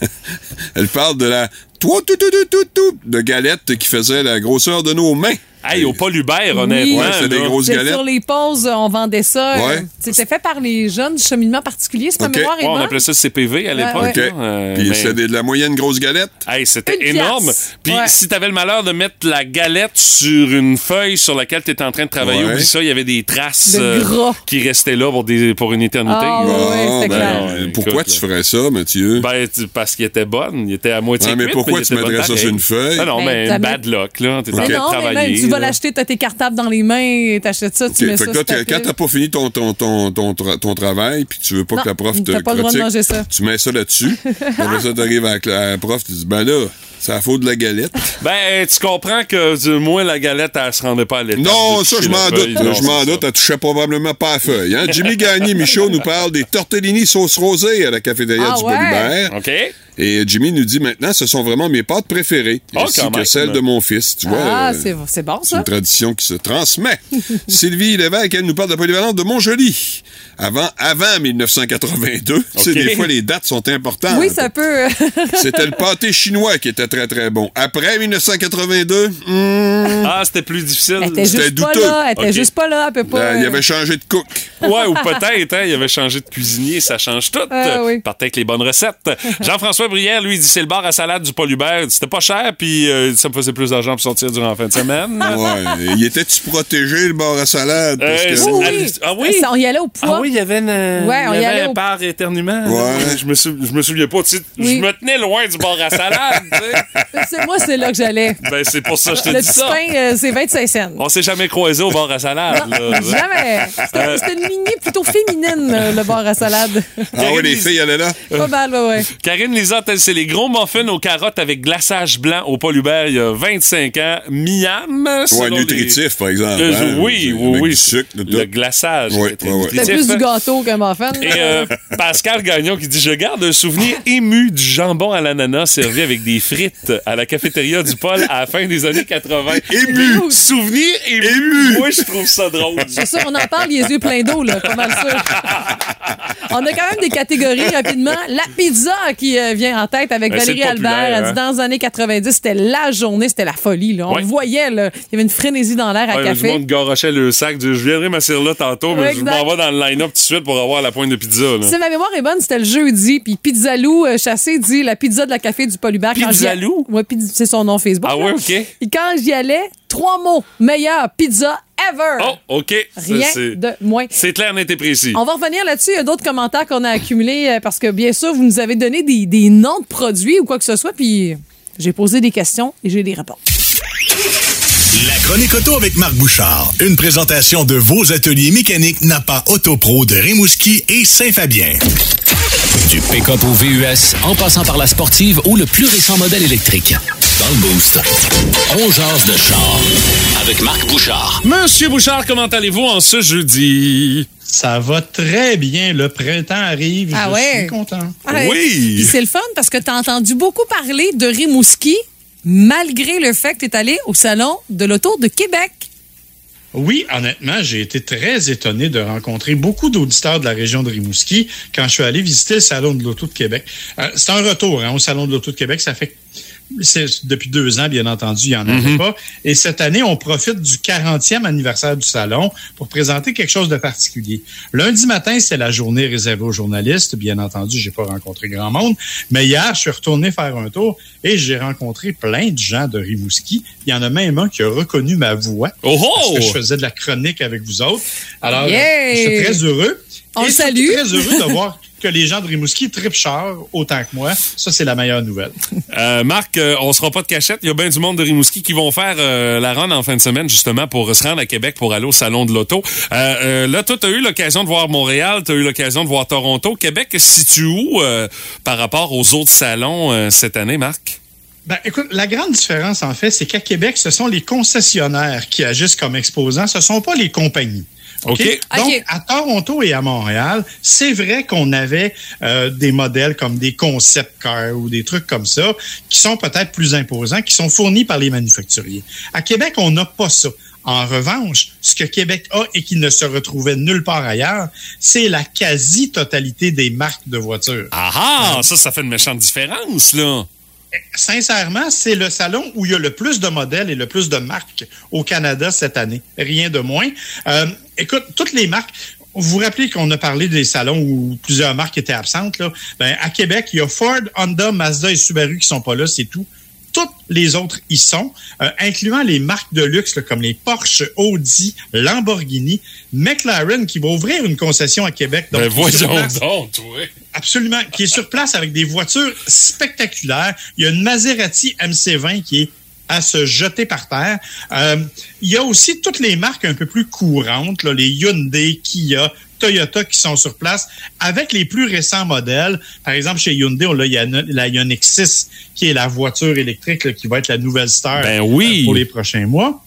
elle parle de la tout tout tout tout tout de galette qui faisait la grosseur de nos mains. Hey, au Paul Hubert, honnêtement. Ouais, c'était des grosses C'est galettes. Sur les pauses, on vendait ça. Ouais. euh, C'était fait par les jeunes du cheminement particulier, si ma OK. mémoire est Ouais, on appelait ça CPV à l'époque. ouais. OK. là. Euh, Puis mais- c'était de la moyenne grosse galette. Hey, c'était énorme. Puis Ouais. si t'avais le malheur de mettre la galette sur une feuille sur laquelle t'étais en train de travailler, Ouais. oublie ça, il y avait des traces De gras. qui restaient là pour, des, pour une éternité. Ah, ouais, Bon, c'est ben, clair. euh, pourquoi Écoute, tu ferais ça, Mathieu? Ben, parce qu'il était bonne. Il était à moitié Ouais, mais cuite, pourquoi tu mettrais ça sur une feuille? Ah non, Ben, mais bad luck, là. T'es en train de travailler. Vas l'acheter, t'as tes cartables dans les mains, t'achètes ça, tu mets Fait ça que là, quand t'as pas fini ton, ton, ton, ton, tra- ton travail, puis tu veux pas Non, que la prof te pas le droit de critique, manger ça. tu mets ça là-dessus. Après ça, t'arrives avec la, la prof, tu dis, ben là, c'est la faute de la galette. Ben, tu comprends que du moins la galette, elle se rendait pas à l'étape. Non, ça, je m'en doute. Non, Je m'en doute. ça. Elle touchait probablement pas à la feuille. Hein? Jimmy Gagné Michaud nous parle des tortellini sauce rosée à la cafétéria Ah du ouais? Bolibert. OK? Et Jimmy nous dit maintenant, ce sont vraiment mes pâtes préférées. Oh, ainsi que même. celles de mon fils. Tu vois, Ah, euh, c'est c'est bon, c'est ça. une tradition qui se transmet. Sylvie Lévesque, elle nous parle de la polyvalente de Montjoli. Avant, avant 1982. Tu sais, OK. des fois, les dates sont importantes. Oui, ça peut. C'était le pâté chinois qui était très, très bon. Après 1982, hmm, Ah, c'était plus difficile. Elle était C'était juste pas douteux. là. Elle était juste pas là. Elle peut pas. là, il euh, avait changé de cook. Ouais, ou peut-être, hein, il avait changé de cuisinier, ça change tout. Ah, oui. Partait avec les bonnes recettes. Jean-François Brière, lui, il dit c'est le bar à salade du Paul Hubert. C'était pas cher, puis euh, ça me faisait plus d'argent pour sortir durant la fin de semaine. Ouais. Il était-tu protégé, le bar à salade? Parce Euh, que- c'est- Oui, Ah, oui? Ça, on y allait au poids. Ah oui, il y avait une, Ouais, on il y y avait allait un au- bar éternuement. Ouais. Je, me sou- je me souviens pas. Oui. Je me tenais loin du bar à salade. Moi, c'est là que j'allais. ben, c'est pour ça que je te Le dis petit ça. pain, euh, c'est 25 cents. On s'est jamais croisé au bar à salade. là. Jamais. C'était c'était une lignée plutôt féminine, euh, le bar à salade. Ah oui, les filles allaient là? Pas mal, ouais. Karine Lisotte, c'est les gros muffins aux carottes avec glaçage blanc au Paul Hubert il y a 25 ans. Miam. Ouais, selon nutritif, par exemple. Euh, hein? oui, oui, Avec oui. du sucre. Le glaçage. Ouais, très ouais, ouais. nutritif. C'était plus du gâteau qu'un muffin. Et euh, Pascal Gagnon qui dit Je garde un souvenir ému du jambon à l'ananas servi avec des frites à la cafétéria du Paul à la fin des années 80. Ému. Souvenir ému. Moi, je trouve ça drôle. C'est ça, on en parle les yeux pleins d'eau, là, pas mal sûr. on a quand même des catégories rapidement. La pizza qui euh, vient en tête avec Ben, Valérie le Albert. Elle dit hein. dans les années 90, c'était la journée, c'était la folie. Là. On Ouais. le voyait, il y avait une frénésie dans l'air à Ouais, mais du café. monde garochait le sac. Je viendrai m'asseoir là tantôt, mais je m'en vais dans le line-up tout de suite pour avoir la pointe de pizza. Là. Si ma mémoire est bonne, c'était le jeudi. Puis Pizzalou euh, Chassé dit la pizza de la café du j'y- Pizzalou? Pizz- c'est son nom Facebook. Ah ouais, OK. Et quand j'y allais, trois mots. Meilleure pizza ever. Oh, OK. Rien c'est- de moins. C'est clair, net et précis. On va revenir là-dessus. Il y a d'autres commentaires qu'on a accumulés euh, parce que, bien sûr, vous nous avez donné des, des noms de produits ou quoi que ce soit, puis j'ai posé des questions et j'ai des réponses. La chronique auto avec Marc Bouchard. Une présentation de vos ateliers mécaniques Napa Autopro de Rimouski et Saint-Fabien. Du pick-up au VUS, en passant par la sportive ou le plus récent modèle électrique. Dans le Boost, on jase de char avec Marc Bouchard. Monsieur Bouchard, comment allez-vous en ce jeudi? Ça va très bien. Le printemps arrive. Ah je ouais? suis content. Ouais. Puis c'est le fun parce que tu as entendu beaucoup parler de Rimouski malgré le fait que tu es allé au Salon de l'Auto de Québec. Oui, honnêtement, j'ai été très étonné de rencontrer beaucoup d'auditeurs de la région de Rimouski quand je suis allé visiter le Salon de l'Auto de Québec. Euh, c'est un retour hein, au Salon de l'Auto de Québec. Ça fait depuis deux ans, bien entendu, il n'y en avait Mhm. pas. Et cette année, on profite du 40e anniversaire du salon pour présenter quelque chose de particulier. Lundi matin, c'est la journée réservée aux journalistes. Bien entendu, j'ai pas rencontré grand monde. Mais hier, je suis retourné faire un tour et j'ai rencontré plein de gens de Rimouski. Il y en a même un qui a reconnu ma voix. Oh Parce que je faisais de la chronique avec vous autres. Alors, Yeah! je suis très heureux. On et salue. très heureux de voir que les gens de Rimouski tripent char autant que moi. Ça, c'est la meilleure nouvelle. Euh, Marc, euh, on sera pas de cachette. Il y a bien du monde de Rimouski qui vont faire euh, la run en fin de semaine, justement, pour se rendre à Québec pour aller au Salon de l'Auto. Là, toi, tu as eu l'occasion de voir Montréal, tu as eu l'occasion de voir Toronto. Québec, se situe où par rapport aux autres salons cette année, Marc? Ben, écoute, la grande différence, en fait, c'est qu'à Québec, ce sont les concessionnaires qui agissent comme exposants, ce sont pas les compagnies. OK? OK. Donc, à Toronto et à Montréal, c'est vrai qu'on avait euh, des modèles comme des concept cars ou des trucs comme ça qui sont peut-être plus imposants, qui sont fournis par les manufacturiers. À Québec, on n'a pas ça. En revanche, ce que Québec a et qui ne se retrouvait nulle part ailleurs, c'est la quasi-totalité des marques de voitures. Ah ah! Ça, ça fait une méchante différence, là. Sincèrement, c'est le salon où il y a le plus de modèles et le plus de marques au Canada cette année. Rien de moins. Euh, écoute, toutes les marques. Vous vous rappelez qu'on a parlé des salons où plusieurs marques étaient absentes. Là? Ben, à Québec, il y a Ford, Honda, Mazda et Subaru qui sont pas là, c'est tout. Toutes les autres y sont, euh, incluant les marques de luxe là, comme les Porsche, Audi, Lamborghini, McLaren qui va ouvrir une concession à Québec. Ben, sur voyons place. donc, toi. Absolument, qui est sur place avec des voitures spectaculaires. Il y a une Maserati MC20 qui est à se jeter par terre. Euh, il y a aussi toutes les marques un peu plus courantes, là, les Hyundai, Kia, Toyota qui sont sur place avec les plus récents modèles. Par exemple, chez Hyundai, on a il y a la Ioniq 6 qui est la voiture électrique là, qui va être la nouvelle star Ben oui. euh, pour les prochains mois.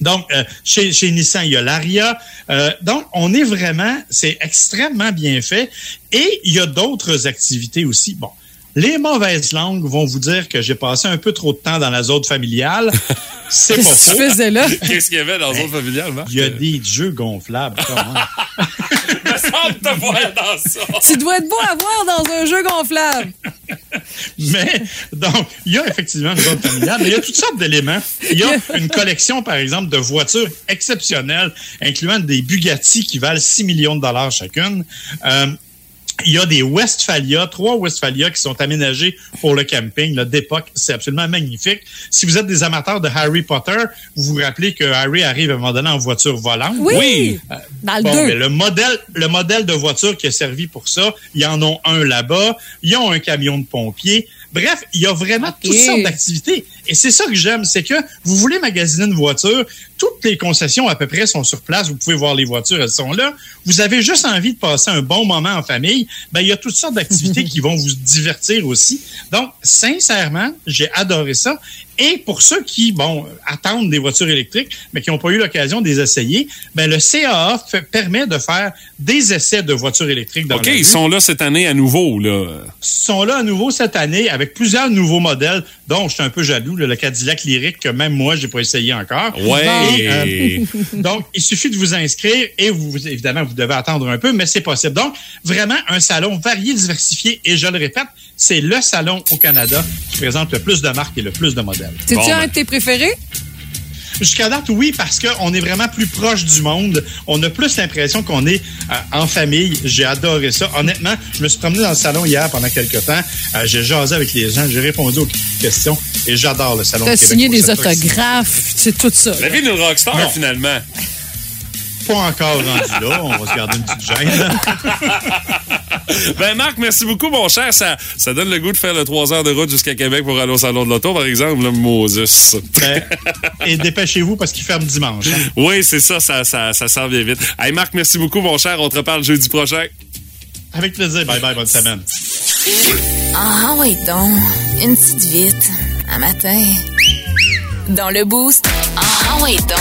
Donc, euh, chez, chez Nissan, il y a l'Aria. Euh, donc, on est vraiment, c'est extrêmement bien fait. Et il y a d'autres activités aussi. Bon, les mauvaises langues vont vous dire que j'ai passé un peu trop de temps dans la zone familiale. C'est pas Qu'est-ce que faux. tu faisais là? Qu'est-ce qu'il y avait dans zone familiale, Marc? Il y a des jeux gonflables. comment? me semble te voir dans ça. Tu dois être beau à voir dans un jeu gonflable. Mais, donc, il y a effectivement une zone familiale, mais il y a toutes sortes d'éléments. Il y a une collection, par exemple, de voitures exceptionnelles, incluant des Bugatti qui valent 6 millions de dollars chacune. Euh, il y a des Westphalia, trois Westphalia qui sont aménagés pour le camping d'époque. C'est absolument magnifique. Si vous êtes des amateurs de Harry Potter, vous vous rappelez que Harry arrive à un moment donné en voiture volante. Oui! Dans le Bon, deux. mais le modèle, le modèle de voiture qui a servi pour ça, ils en ont un là-bas. Ils ont un camion de pompiers. Bref, il y a vraiment toutes sortes d'activités. Et c'est ça que j'aime, c'est que vous voulez magasiner une voiture, toutes les concessions à peu près sont sur place. Vous pouvez voir les voitures, elles sont là. Vous avez juste envie de passer un bon moment en famille. Ben, il y a toutes sortes d'activités qui vont vous divertir aussi. Donc, sincèrement, j'ai adoré ça. Et pour ceux qui, bon, attendent des voitures électriques, mais qui n'ont pas eu l'occasion de les essayer, ben, le CAA fait- permet de faire des essais de voitures électriques dans OK, ils sont là cette année à nouveau, là. sont là à nouveau cette année avec plusieurs nouveaux modèles, dont je suis un peu jaloux, là, le Cadillac Lyric que même moi, j'ai pas essayé encore. Ouais. Et, euh, donc, il suffit de vous inscrire et vous, évidemment, vous devez attendre un peu, mais c'est possible. Donc, vraiment, un salon varié, diversifié et je le répète, c'est le salon au Canada qui présente le plus de marques et le plus de modèles. C'est-tu un de tes préférés? Jusqu'à date, oui, parce qu'on est vraiment plus proche du monde. On a plus l'impression qu'on est euh, en famille. J'ai adoré ça. Honnêtement, je me suis promené dans le salon hier pendant quelques temps. Euh, j'ai jasé avec les gens, j'ai répondu aux questions. Et j'adore le Salon de T'as Québec. signé des autographes, c'est tout ça. La vie d'une rockstar, Non. finalement. Pas encore rendu là. On va se garder une petite gêne. Ben, Marc, merci beaucoup, mon cher. Ça, ça donne le goût de faire le 3 heures de route jusqu'à Québec pour aller au Salon de l'Auto, par exemple, le Moses. Ben, et dépêchez-vous parce qu'il ferme dimanche. hein. Oui, c'est ça, ça, ça, ça s'en vient vite. Hey, Marc, merci beaucoup, mon cher. On te reparle jeudi prochain. Avec plaisir. Bye bye. Bonne semaine. Ah oui donc, une petite vite, un matin. Dans le boost, ah oui donc,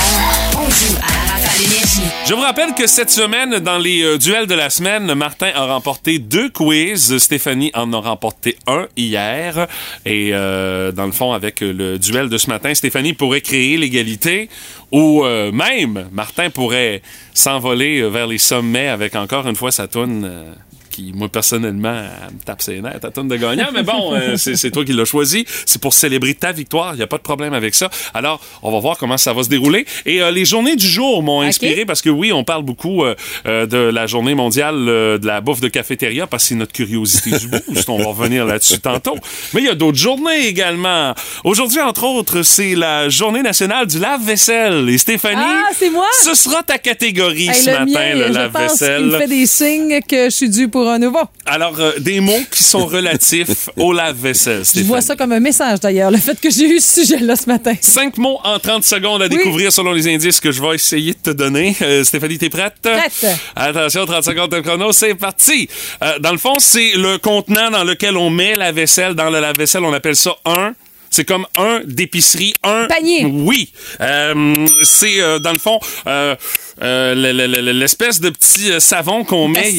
on joue à la rafale énergie. Je vous rappelle que cette semaine, dans les euh, duels de la semaine, Martin a remporté deux quiz. Stéphanie en a remporté un hier. Et euh, dans le fond, avec euh, le duel de ce matin, Stéphanie pourrait créer l'égalité ou euh, même Martin pourrait s'envoler vers les sommets avec encore une fois sa toune. Qui, moi, personnellement, elle me tape ses nerfs, ta toune de gagnant. Mais bon, euh, c'est toi qui l'as choisi. C'est pour célébrer ta victoire. Il n'y a pas de problème avec ça. Alors, on va voir comment ça va se dérouler. Et euh, les journées du jour m'ont inspiré parce que oui, on parle beaucoup euh, euh, de la journée mondiale euh, de la bouffe de cafétéria parce que c'est notre curiosité du boost. On va revenir là-dessus tantôt. Mais il y a d'autres journées également. Aujourd'hui, entre autres, c'est la journée nationale du lave-vaisselle. Et Stéphanie, Ah, c'est moi? ce sera ta catégorie Hey, ce le matin, mien, le lave-vaisselle. me fait des signes que je suis due pour nouveau. Alors, euh, des mots qui sont relatifs au lave-vaisselle. Je vois ça comme un message d'ailleurs, le fait que j'ai eu ce sujet-là ce matin. Cinq mots en 30 secondes à découvrir selon les indices que je vais essayer de te donner. Euh, Stéphanie, t'es prête? Prête. Attention, 30 secondes de chrono, c'est parti. Euh, dans le fond, c'est le contenant dans lequel on met la vaisselle. Dans le lave-vaisselle, on appelle ça un. C'est comme un d'épicerie, un Panier. Oui, Euh, c'est euh, dans le fond euh, euh, le- le- le- l'espèce de petit euh, savon qu'on met.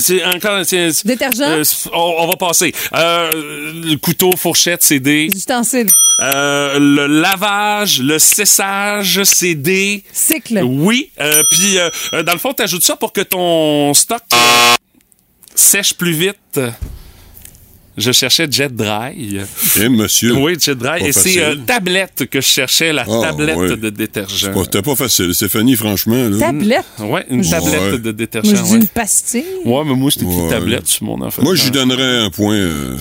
C'est- encore Détergent? on, va passer. Euh, le couteau, fourchette, c'est des. Ustensiles. Euh, le lavage, le cessage, c'est des. Cycle. Oui. Euh, Puis, dans le fond, t'ajoutes ça pour que ton stock sèche plus vite. Je cherchais Jet Dry. Eh, monsieur. Oui, Jet Dry. Pas Et c'est facile. euh, tablette que je cherchais, la Ah, tablette ouais. de détergent. Pas- C'était pas facile. Stéphanie, franchement. Là. Tablette? Ouais, une Je- tablette Ouais. de Moi, détergent. je dis Ouais. une pastille. ouais, mais moi, c'était Ouais. tablette sur mon enfant. Moi, j'y donnerais un point. euh,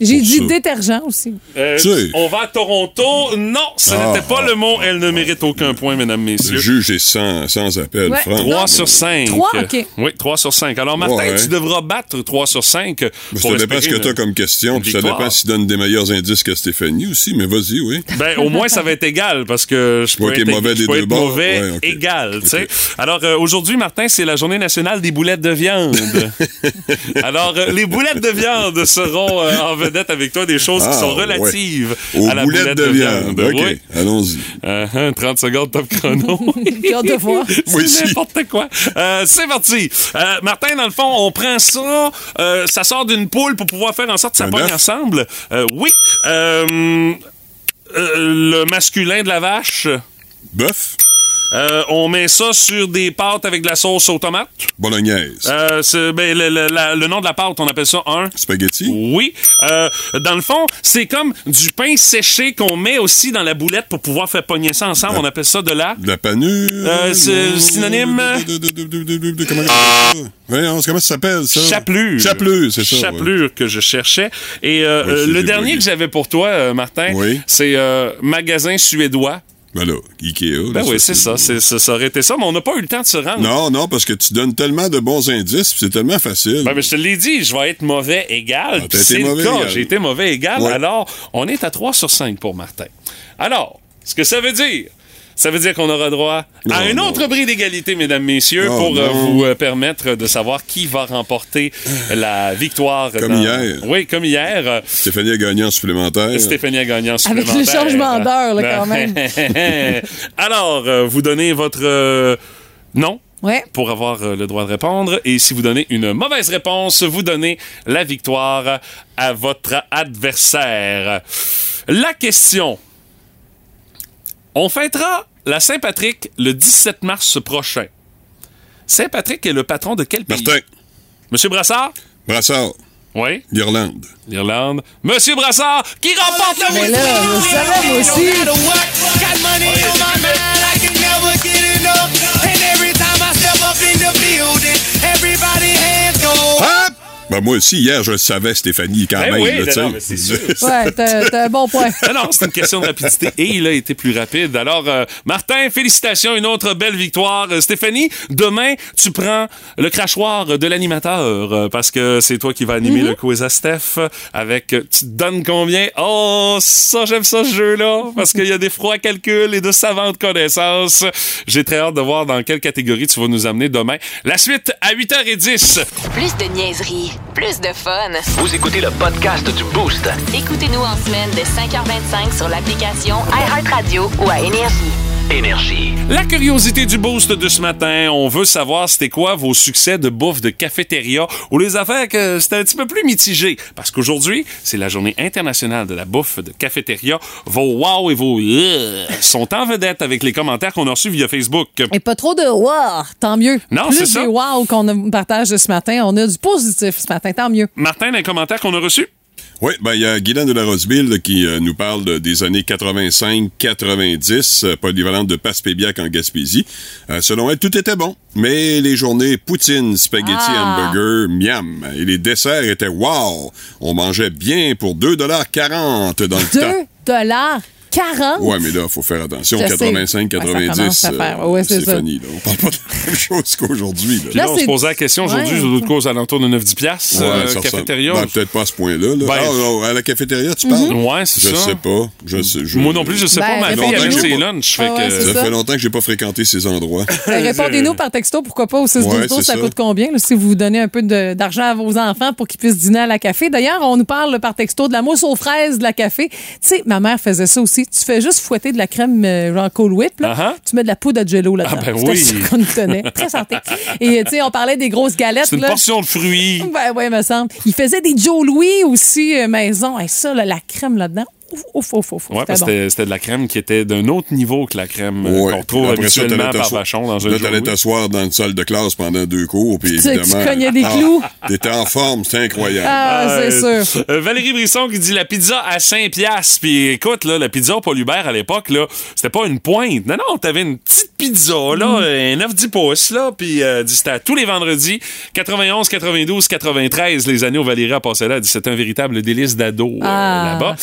J'ai dit ça. détergent aussi. Euh, on va à Toronto. Non, ce Ah. n'était pas le mot. Elle ne mérite aucun point, mesdames, le messieurs. juge est sans, sans appel, Ouais. franc. 3 Non, sur 5. trois, OK. Oui, 3 sur 5. Alors, Martin, Ouais. tu devras battre 3 sur 5. Mais pour ça dépend ce que tu as comme question, puis ça dépend s'il donne des meilleurs indices que Stéphanie aussi, mais vas-y, oui. Ben, au moins, ça va être égal parce que je peux Ouais, qui est être, mauvais des peux deux être bords. mauvais Ouais, ok. égal, tu sais. Ok. Alors, euh, aujourd'hui, Martin, c'est la journée nationale des boulettes de viande. Alors, euh, les boulettes de viande seront euh, en vedette avec toi, des choses qui Ah, sont relatives Aux à la boulette de viande. OK, Oui. allons-y. Euh, hein, 30 secondes top chrono. De voir. C'est n'importe quoi. Euh, c'est parti. Euh, Martin, dans le fond, on prend ça, euh, ça sort d'une poule pour pouvoir faire en sorte que ça pogne ensemble. Euh, oui. Euh, euh, le masculin de la vache. Bœuf, Euh, on met ça sur des pâtes avec de la sauce aux tomates. bolognaise, Euh, ben, le, le- la- le nom de la pâte, on appelle ça un. spaghetti, Oui. Euh, dans le fond, c'est comme du pain séché qu'on met aussi dans la boulette pour pouvoir faire pogner ça ensemble. On appelle ça de la... de la panure. Euh, c'est synonyme? De- de- de- de- de- de- de- Comment ça? S'appelle, ça? Chapelure. Chapelure, c'est ça. ouais. Chapelure que je cherchais. Et euh, Ouais, le dernier que j'avais pour toi, euh, Martin, Oui. c'est magasin suédois. Ben là, Ikea. Ben là, oui, c'est ça. c'est- ça. Ça aurait été ça, mais on n'a pas eu le temps de se rendre. Non, non, parce que tu donnes tellement de bons indices, c'est tellement facile. Ben, mais je te l'ai dit, je vais être mauvais égal. Ah, c'est le cas. égal. J'ai été mauvais égal. Ouais. Alors, on est à 3 sur 5 pour Martin. Alors, ce que ça veut dire, ça veut dire qu'on aura droit à un non. autre bris d'égalité, mesdames, messieurs, pour euh, non. vous euh, permettre de savoir qui va remporter la victoire. Comme dans- hier. Oui, comme hier. Stéphanie a gagné en supplémentaire. Stéphanie a gagné en Avec supplémentaire. le changement d'heure, là, quand même. Alors, euh, vous donnez votre euh, nom Ouais. pour avoir euh, le droit de répondre. Et si vous donnez une mauvaise réponse, vous donnez la victoire à votre adversaire. La question. On fêtera la Saint-Patrick le 17 mars prochain. Saint-Patrick est le patron de quel pays? Martin, Monsieur Brassard? Brassard, Oui. l'Irlande. L'Irlande. Monsieur Brassard, qui remporte la Mais Ben, moi aussi, hier, je le savais, Stéphanie, quand Ben même. oui, là, non, sais. non, mais c'est sûr. Ouais, t'as t'as un bon point. Non, non, c'est une question de rapidité. Et il a été plus rapide. Alors, euh, Martin, félicitations, une autre belle victoire. Euh, Stéphanie, demain, tu prends le crachoir de l'animateur euh, parce que c'est toi qui vas animer le quiz à Steph avec euh, tu te donnes combien? Oh, ça, j'aime ça, ce jeu-là, parce qu'il y a des froids calculs et de savantes connaissances. J'ai très hâte de voir dans quelle catégorie tu vas nous amener demain. La suite à 8h10. Plus de niaiserie, plus de fun. Vous écoutez le podcast du Boost. Écoutez-nous en semaine de 5h25 sur l'application iHeartRadio ou à Énergie. Énergie. La curiosité du boost de ce matin, on veut savoir c'était quoi vos succès de bouffe de cafétéria ou les affaires que c'était un petit peu plus mitigé. Parce qu'aujourd'hui, c'est la journée internationale de la bouffe de cafétéria. Vos wow et vos sont en vedette avec les commentaires qu'on a reçus via Facebook. Et pas trop de wow, tant mieux. Non, Plus c'est ça. des wow qu'on partage ce matin, on a du positif ce matin, tant mieux. Martin, les commentaires qu'on a reçus? Oui, ben il y a Guylaine de la Roseville qui euh, nous parle de- des années 85-90, euh, polyvalente de Passepébiac en Gaspésie. Euh, selon elle, tout était bon, mais les journées poutine, spaghetti, Ah. hamburger, miam, et les desserts étaient wow. On mangeait bien pour 2,40 dans le 2 temps. dollars? 40. Ouais, mais là, faut faire attention. Je sais. 85, Ouais, ça 90, commence à faire. Ouais, c'est ça. Stéphanie, là, on parle pas de la même chose qu'aujourd'hui. là. Puis là, Là, on se posait la question aujourd'hui, Ouais. sur d'autres causes alentours de 9-10 piastres, Ouais, euh, cafétéria. Ben, peut-être pas à ce point-là. là. Ben, Ah, non, à la cafétéria, tu parles? Ouais, c'est Je ça. sais pas. Je sais, je- Moi non plus, je sais Ben, pas. Ma fille ses Ah lunchs. Ouais, Ça fait longtemps que j'ai pas fréquenté ces endroits. Répondez-nous par texto, pourquoi pas au 6 Ouais, 12 12 c'est ça, ça. coûte combien si vous donnez un peu d'argent à vos enfants pour qu'ils puissent dîner à la café? D'ailleurs, on nous parle par texto de la mousse aux fraises de la café. Tu sais, ma mère faisait ça aussi. Tu fais juste fouetter de la crème euh, genre Cool Whip, là. Uh-huh. tu mets de la poudre de jello là-dedans. Ah, ben C'était oui. ça qu'on nous tenait. Très santé. Et tu sais, on parlait des grosses galettes. C'est une là. portion de fruits. Ben ouais, me semble. Il faisait des Joe Louis aussi euh, maison. Et ça, là, la crème là-dedans. Ouf, ouf, ouf, ouf. Ouais, C'était parce que bon. de la crème qui était d'un autre niveau que la crème euh, Ouais. qu'on retrouve ça, habituellement par Vachon dans un Là, t'allais t'asseoir dans une salle de classe pendant deux cours, puis évidemment... tu cognais des ah, clous. T'étais en forme, c'était incroyable. Ah, c'est sûr. Euh, Valérie Brisson qui dit la pizza à 5 piastres. Puis écoute, là, la pizza au Paul Hubert à l'époque, là, c'était pas une pointe. Non, non, t'avais une petite pizza, là, Mm. un 9-10 pouces, là. Puis euh, c'était à tous les vendredis. 91, 92, 93, les années où Valérie a passé là. Elle dit, c'était un véritable délice d'ado euh, Ah. là-bas.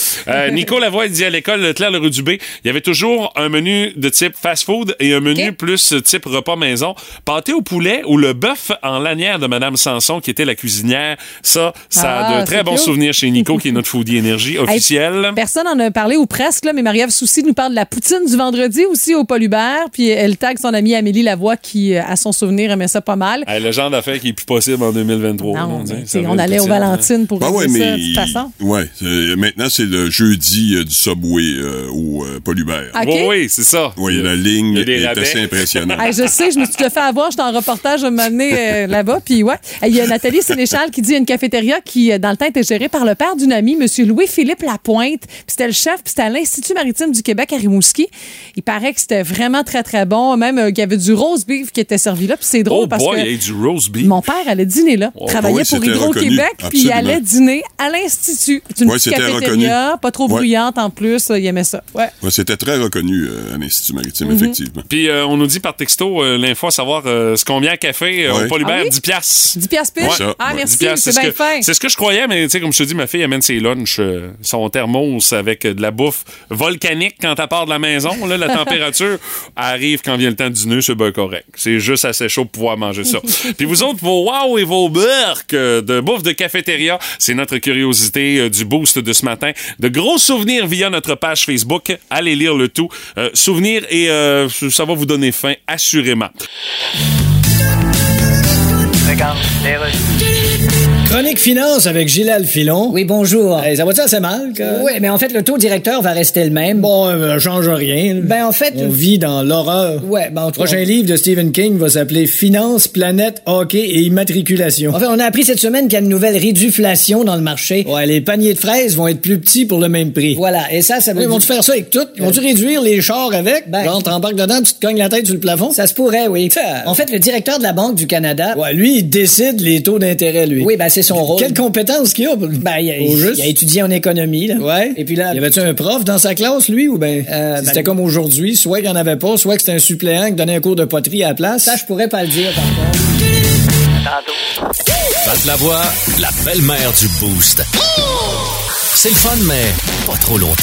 Nico Lavoie, dit à l'école Claire-le-Rue-du-Bé, il y avait toujours un menu de type fast-food et un menu Ok. plus type repas maison. Pâté au poulet ou le bœuf en lanière de Madame Sanson, qui était la cuisinière. Ça, ça a Ah, de très bons souvenirs chez Nico, qui est notre foodie énergie officiel. Personne en a parlé ou presque, là, mais Marie-Ève Soucy nous parle de la poutine du vendredi aussi au Paul Hubert. Puis elle tag son amie Amélie Lavoie qui, euh, à son souvenir, aimait ça pas mal. Hey, le genre d'affaire qui est plus possible en 2023. Non, ça on allait aux hein. Valentines pour Ben ouais, ça, de toute façon. Ouais, euh, maintenant, c'est le jeudi euh, du Subway euh, au euh, Paul Hubert. OK? Oui, oui, c'est ça. Oui, la ligne Il y a des est rabais. assez impressionnante. Hey, je sais, je me suis fait avoir. J'étais en reportage un moment donné, euh, là-bas. Puis, ouais. Il y a Nathalie Sénéchal qui dit il y a une cafétéria qui, euh, dans le temps, était gérée par le père d'une amie, M. Louis-Philippe Lapointe. Puis c'était le chef, puis c'était à l'Institut maritime du Québec à Rimouski. Il paraît que c'était vraiment très, très bon. Même euh, qu'il y avait du rose beef qui était servi là. Puis c'est drôle Oh parce boy, que. il y a du roast beef. Mon père allait dîner là, Oh, travaillait oui, pour Hydro-Québec, puis il allait dîner à l'Institut. C'est une Ouais, petite c'était cafétéria, pas trop. Bruyante en plus. Il aimait ça. Ouais. Ouais, C'était très reconnu euh, à l'Institut maritime, Mhm. effectivement. Puis euh, on nous dit par texto euh, l'info à savoir euh, ce combien à café euh, Ouais. au Paul Hubert, Ah oui? 10 piastres. 10 piastres pile. Ouais, Ah, ouais. merci, 10 piastres, c'est ce bien fin. C'est ce que je croyais, mais tu sais, comme je te dis, ma fille amène ses lunchs, euh, son thermos avec euh, de la bouffe volcanique quand elle part de la maison. Là, la température arrive quand vient le temps de dîner, c'est bien correct. C'est juste assez chaud pour pouvoir manger ça. Puis vous autres, vos wow et vos burks euh, de bouffe de cafétéria, c'est notre curiosité euh, du boost de ce matin. De gros souvenirs via notre page Facebook. Allez lire le tout. Euh, souvenirs et euh, ça va vous donner faim, assurément. Chronique finance avec Gilal Filon. Oui, bonjour. Ça va-tu assez mal? Que... Oui, mais en fait, le taux directeur va rester le même. Bon, euh, change rien. Ben, en fait. On vit dans l'horreur. Ouais, ben, en Le tout cas, prochain livre de Stephen King va s'appeler Finance, planète, hockey et immatriculation. En fait, on a appris cette semaine qu'il y a une nouvelle réduflation dans le marché. Ouais, les paniers de fraises vont être plus petits pour le même prix. Voilà. Et ça, ça veut Ils vont-tu faire ça avec tout? Ils vont-tu réduire les chars avec? Ben- Genre, t'embarques dedans, tu te cognes la tête sur le plafond? Ça se pourrait, oui. Ça- En fait, le directeur de la Banque du Canada. Ouais, lui, il décide les taux d'intérêt, lui. Oui, ben, c'est son rôle. Quelle compétence qu'il a? Ben, il a, Au juste? il a étudié en économie, là. Ouais. Et puis là. Y avait-tu un prof dans sa classe, lui, ou ben, Euh, c'était ben- comme aujourd'hui, soit qu'il n'y en avait pas, soit que c'était un suppléant qui donnait un cours de poterie à la place? Ça, je pourrais pas le dire, par contre. Pat Lavoie, la belle-mère du Boost. C'est le fun, mais pas trop longtemps.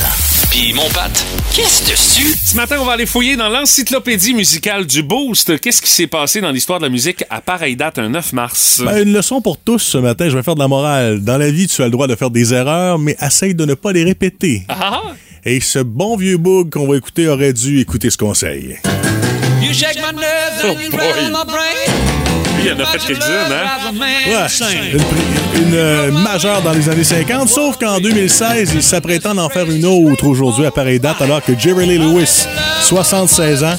Puis mon Pat, qu'est-ce dessus? Ce matin, on va aller fouiller dans l'encyclopédie musicale du Boost. Qu'est-ce qui s'est passé dans l'histoire de la musique à pareille date, un 9 mars? Ben, une leçon pour tous ce matin, je vais faire de la morale. Dans la vie, tu as le droit de faire des erreurs, mais essaye de ne pas les répéter. Ah! Et ce bon vieux boog qu'on va écouter aurait dû écouter ce conseil. You shake my nerves and you rattle my brain. Il en a fait quelques-unes, hein? Ouais, une, euh, majeure dans les années 50, sauf qu'en 2016, il s'apprêtait à en faire une autre aujourd'hui à pareille date, alors que Jerry Lee Lewis, 76 ans,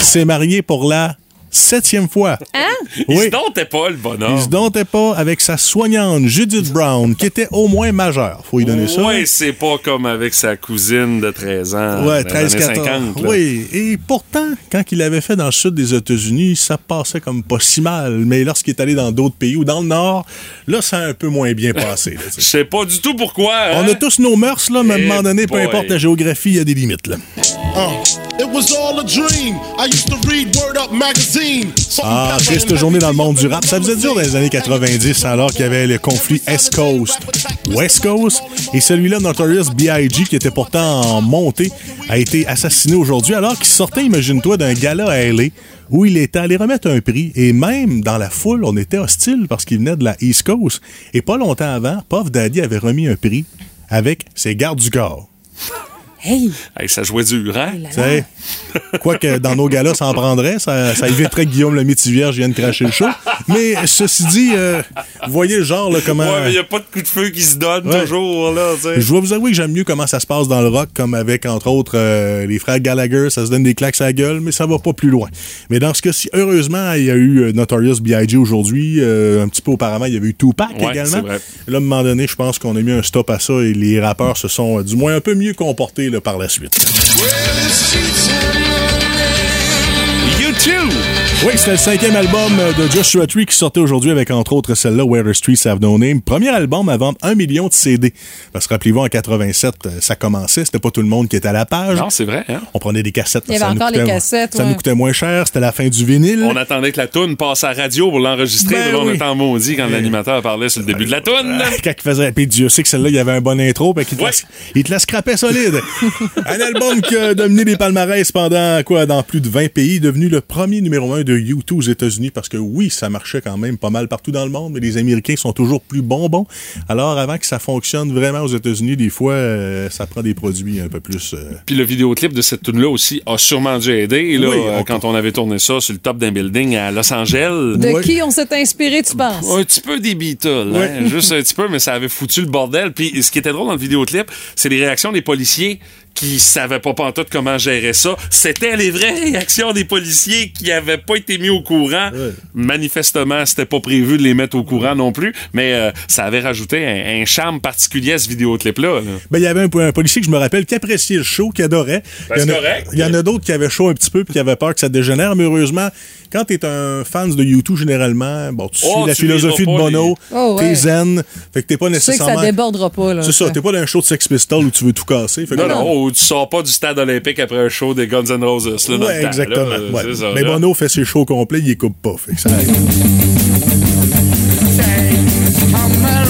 s'est marié pour la septième fois. Hein? Il Oui. se domptait pas, le bonhomme. Il se domptait pas avec sa soignante Judith Brown, qui était au moins majeure. Faut lui donner ça. Ouais, c'est pas comme avec sa cousine de 13 ans. Ouais, dans les 13, années 14. 50, là. oui, et pourtant, quand il l'avait fait dans le sud des États-Unis, ça passait comme pas si mal. Mais lorsqu'il est allé dans d'autres pays ou dans le nord, là, ça a un peu moins bien passé. Je sais. sais pas du tout pourquoi. hein? On a tous nos mœurs, là, mais à un Eh moment donné, peu importe la géographie, il y a des limites. Là. It was all a dream. I used to read Word Up magazine. Ah, triste journée dans le monde du rap. Ça faisait dur dans les années 90, alors qu'il y avait le conflit East Coast, West Coast. Et celui-là, Notorious B.I.G., qui était pourtant en montée, a été assassiné aujourd'hui, alors qu'il sortait, imagine-toi, d'un gala à L.A., où il était allé remettre un prix. Et même dans la foule, on était hostile parce qu'il venait de la East Coast. Et pas longtemps avant, Puff Daddy avait remis un prix avec ses gardes du corps. Hey! Hey, ça jouait dur, hein? Sais, Quoique dans nos galas, ça en prendrait. Ça, ça éviterait que Guillaume le Métivierge vienne cracher le show. Mais ceci dit, euh, vous voyez le genre, là, comment. Ouais, mais il a pas de coup de feu qui se donne Ouais. toujours, là. Je dois vous avouer que j'aime mieux comment ça se passe dans le rock, comme avec, entre autres, euh, les frères Gallagher, ça se donne des claques à la gueule, mais ça va pas plus loin. Mais dans ce cas-ci, heureusement, il y a eu euh, Notorious B.I.G. aujourd'hui. Euh, un petit peu auparavant, il y avait eu Tupac Ouais, également. vrai. Là, à un moment donné, je pense qu'on a mis un stop à ça et les rappeurs se sont, euh, du moins, un peu mieux comportés là, par la suite. Oui, c'était le cinquième album de Joshua Tree qui sortait aujourd'hui avec entre autres celle-là, Where the Streets Have No Name. Premier album à vendre un million de CD. Parce que rappelez-vous, en 87, euh, ça commençait, c'était pas tout le monde qui était à la page. Non, c'est vrai, hein? On prenait des cassettes. Il y ça avait nous encore les coûtait- cassettes, Ça ouais. nous coûtait moins cher, c'était la fin du vinyle. On attendait que la toune passe à la radio pour l'enregistrer. Ben mais là, on oui. était en maudit quand l'animateur parlait sur le début de la toune. Quand il faisait. Puis Dieu sait que celle-là, il y avait un bon intro, puis qu'il te, Ouais. la, il te la scrapait solide. un album qui a dominé les palmarès pendant quoi, dans plus de 20 pays, devenu le premier numéro un de U2 aux États-Unis, parce que oui, ça marchait quand même pas mal partout dans le monde, mais les Américains sont toujours plus bonbons. Alors, avant que ça fonctionne vraiment aux États-Unis, des fois, euh, ça prend des produits un peu plus. euh, Puis le vidéoclip de cette tune là aussi a sûrement dû aider. Là, Oui, euh, on- quand on avait tourné ça sur le top d'un building à Los Angeles. De qui on s'est inspiré, tu penses? Un petit peu des Beatles, hein, juste un petit peu, mais ça avait foutu le bordel. Puis ce qui était drôle dans le vidéoclip, c'est les réactions des policiers qui savaient pas pantoute comment gérer ça. C'était les vraies réactions des policiers qui avaient pas été mis au courant. Manifestement, c'était pas prévu de les mettre au courant non plus, mais euh, ça avait rajouté un, un charme particulier à ce vidéoclip-là. là. Ben, il y avait un, un policier que je me rappelle qui appréciait le show, qui adorait. Ben, il y en c'est a- correct. Il y en a d'autres qui avaient chaud un petit peu puis qui avaient peur que ça dégénère. Mais heureusement, quand t'es un fan de YouTube, généralement, bon, tu Oh, suis la tu philosophie de Bono, les- Oh, ouais. t'es zen. Fait que t'es pas Tu sais que nécessairement. ça débordera pas, là. C'est ça, t'es pas dans un show de Sex Pistols où tu veux tout casser. Fait que Non, là, ou tu sors pas du stade olympique après un show des Guns N' Roses. Là, dans Ouais, exactement. là, ouais. c'est ça, Mais. Bono fait ses shows complets, il les coupe pas. Fait que ça arrive.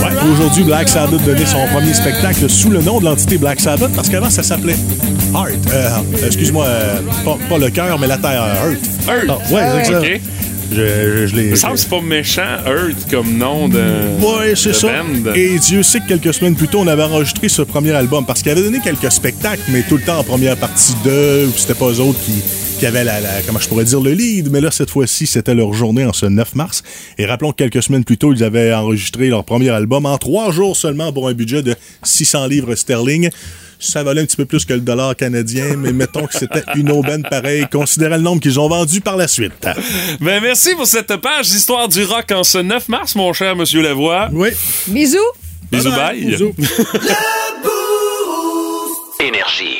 Ouais, aujourd'hui, Black Sabbath donnait son premier spectacle sous le nom de l'entité Black Sabbath parce qu'avant, ça s'appelait Heart. Euh, Excuse-moi, euh, pas, pas le cœur, mais la terre. Heart. Earth. Ah, ouais, c'est ça. Je, je, je semble c'est pas méchant, Earth, comme nom de. Ouais, c'est ça. band. Et Dieu sait que quelques semaines plus tôt, on avait enregistré ce premier album parce qu'il avait donné quelques spectacles, mais tout le temps en première partie de, c'était pas eux autres qui, qui avaient la, la- comment je pourrais dire, le lead. Mais là, cette fois-ci, c'était leur journée en ce 9 mars. Et rappelons que quelques semaines plus tôt, ils avaient enregistré leur premier album en trois jours seulement pour un budget de 600 livres sterling. Ça valait un petit peu plus que le dollar canadien, mais mettons que c'était une aubaine pareille, considérant le nombre qu'ils ont vendu par la suite. Ben, merci pour cette page d'histoire du rock en ce 9 mars, mon cher Monsieur Lavoie. Oui. Bisous! Bisous, bye. Bisous. Énergie.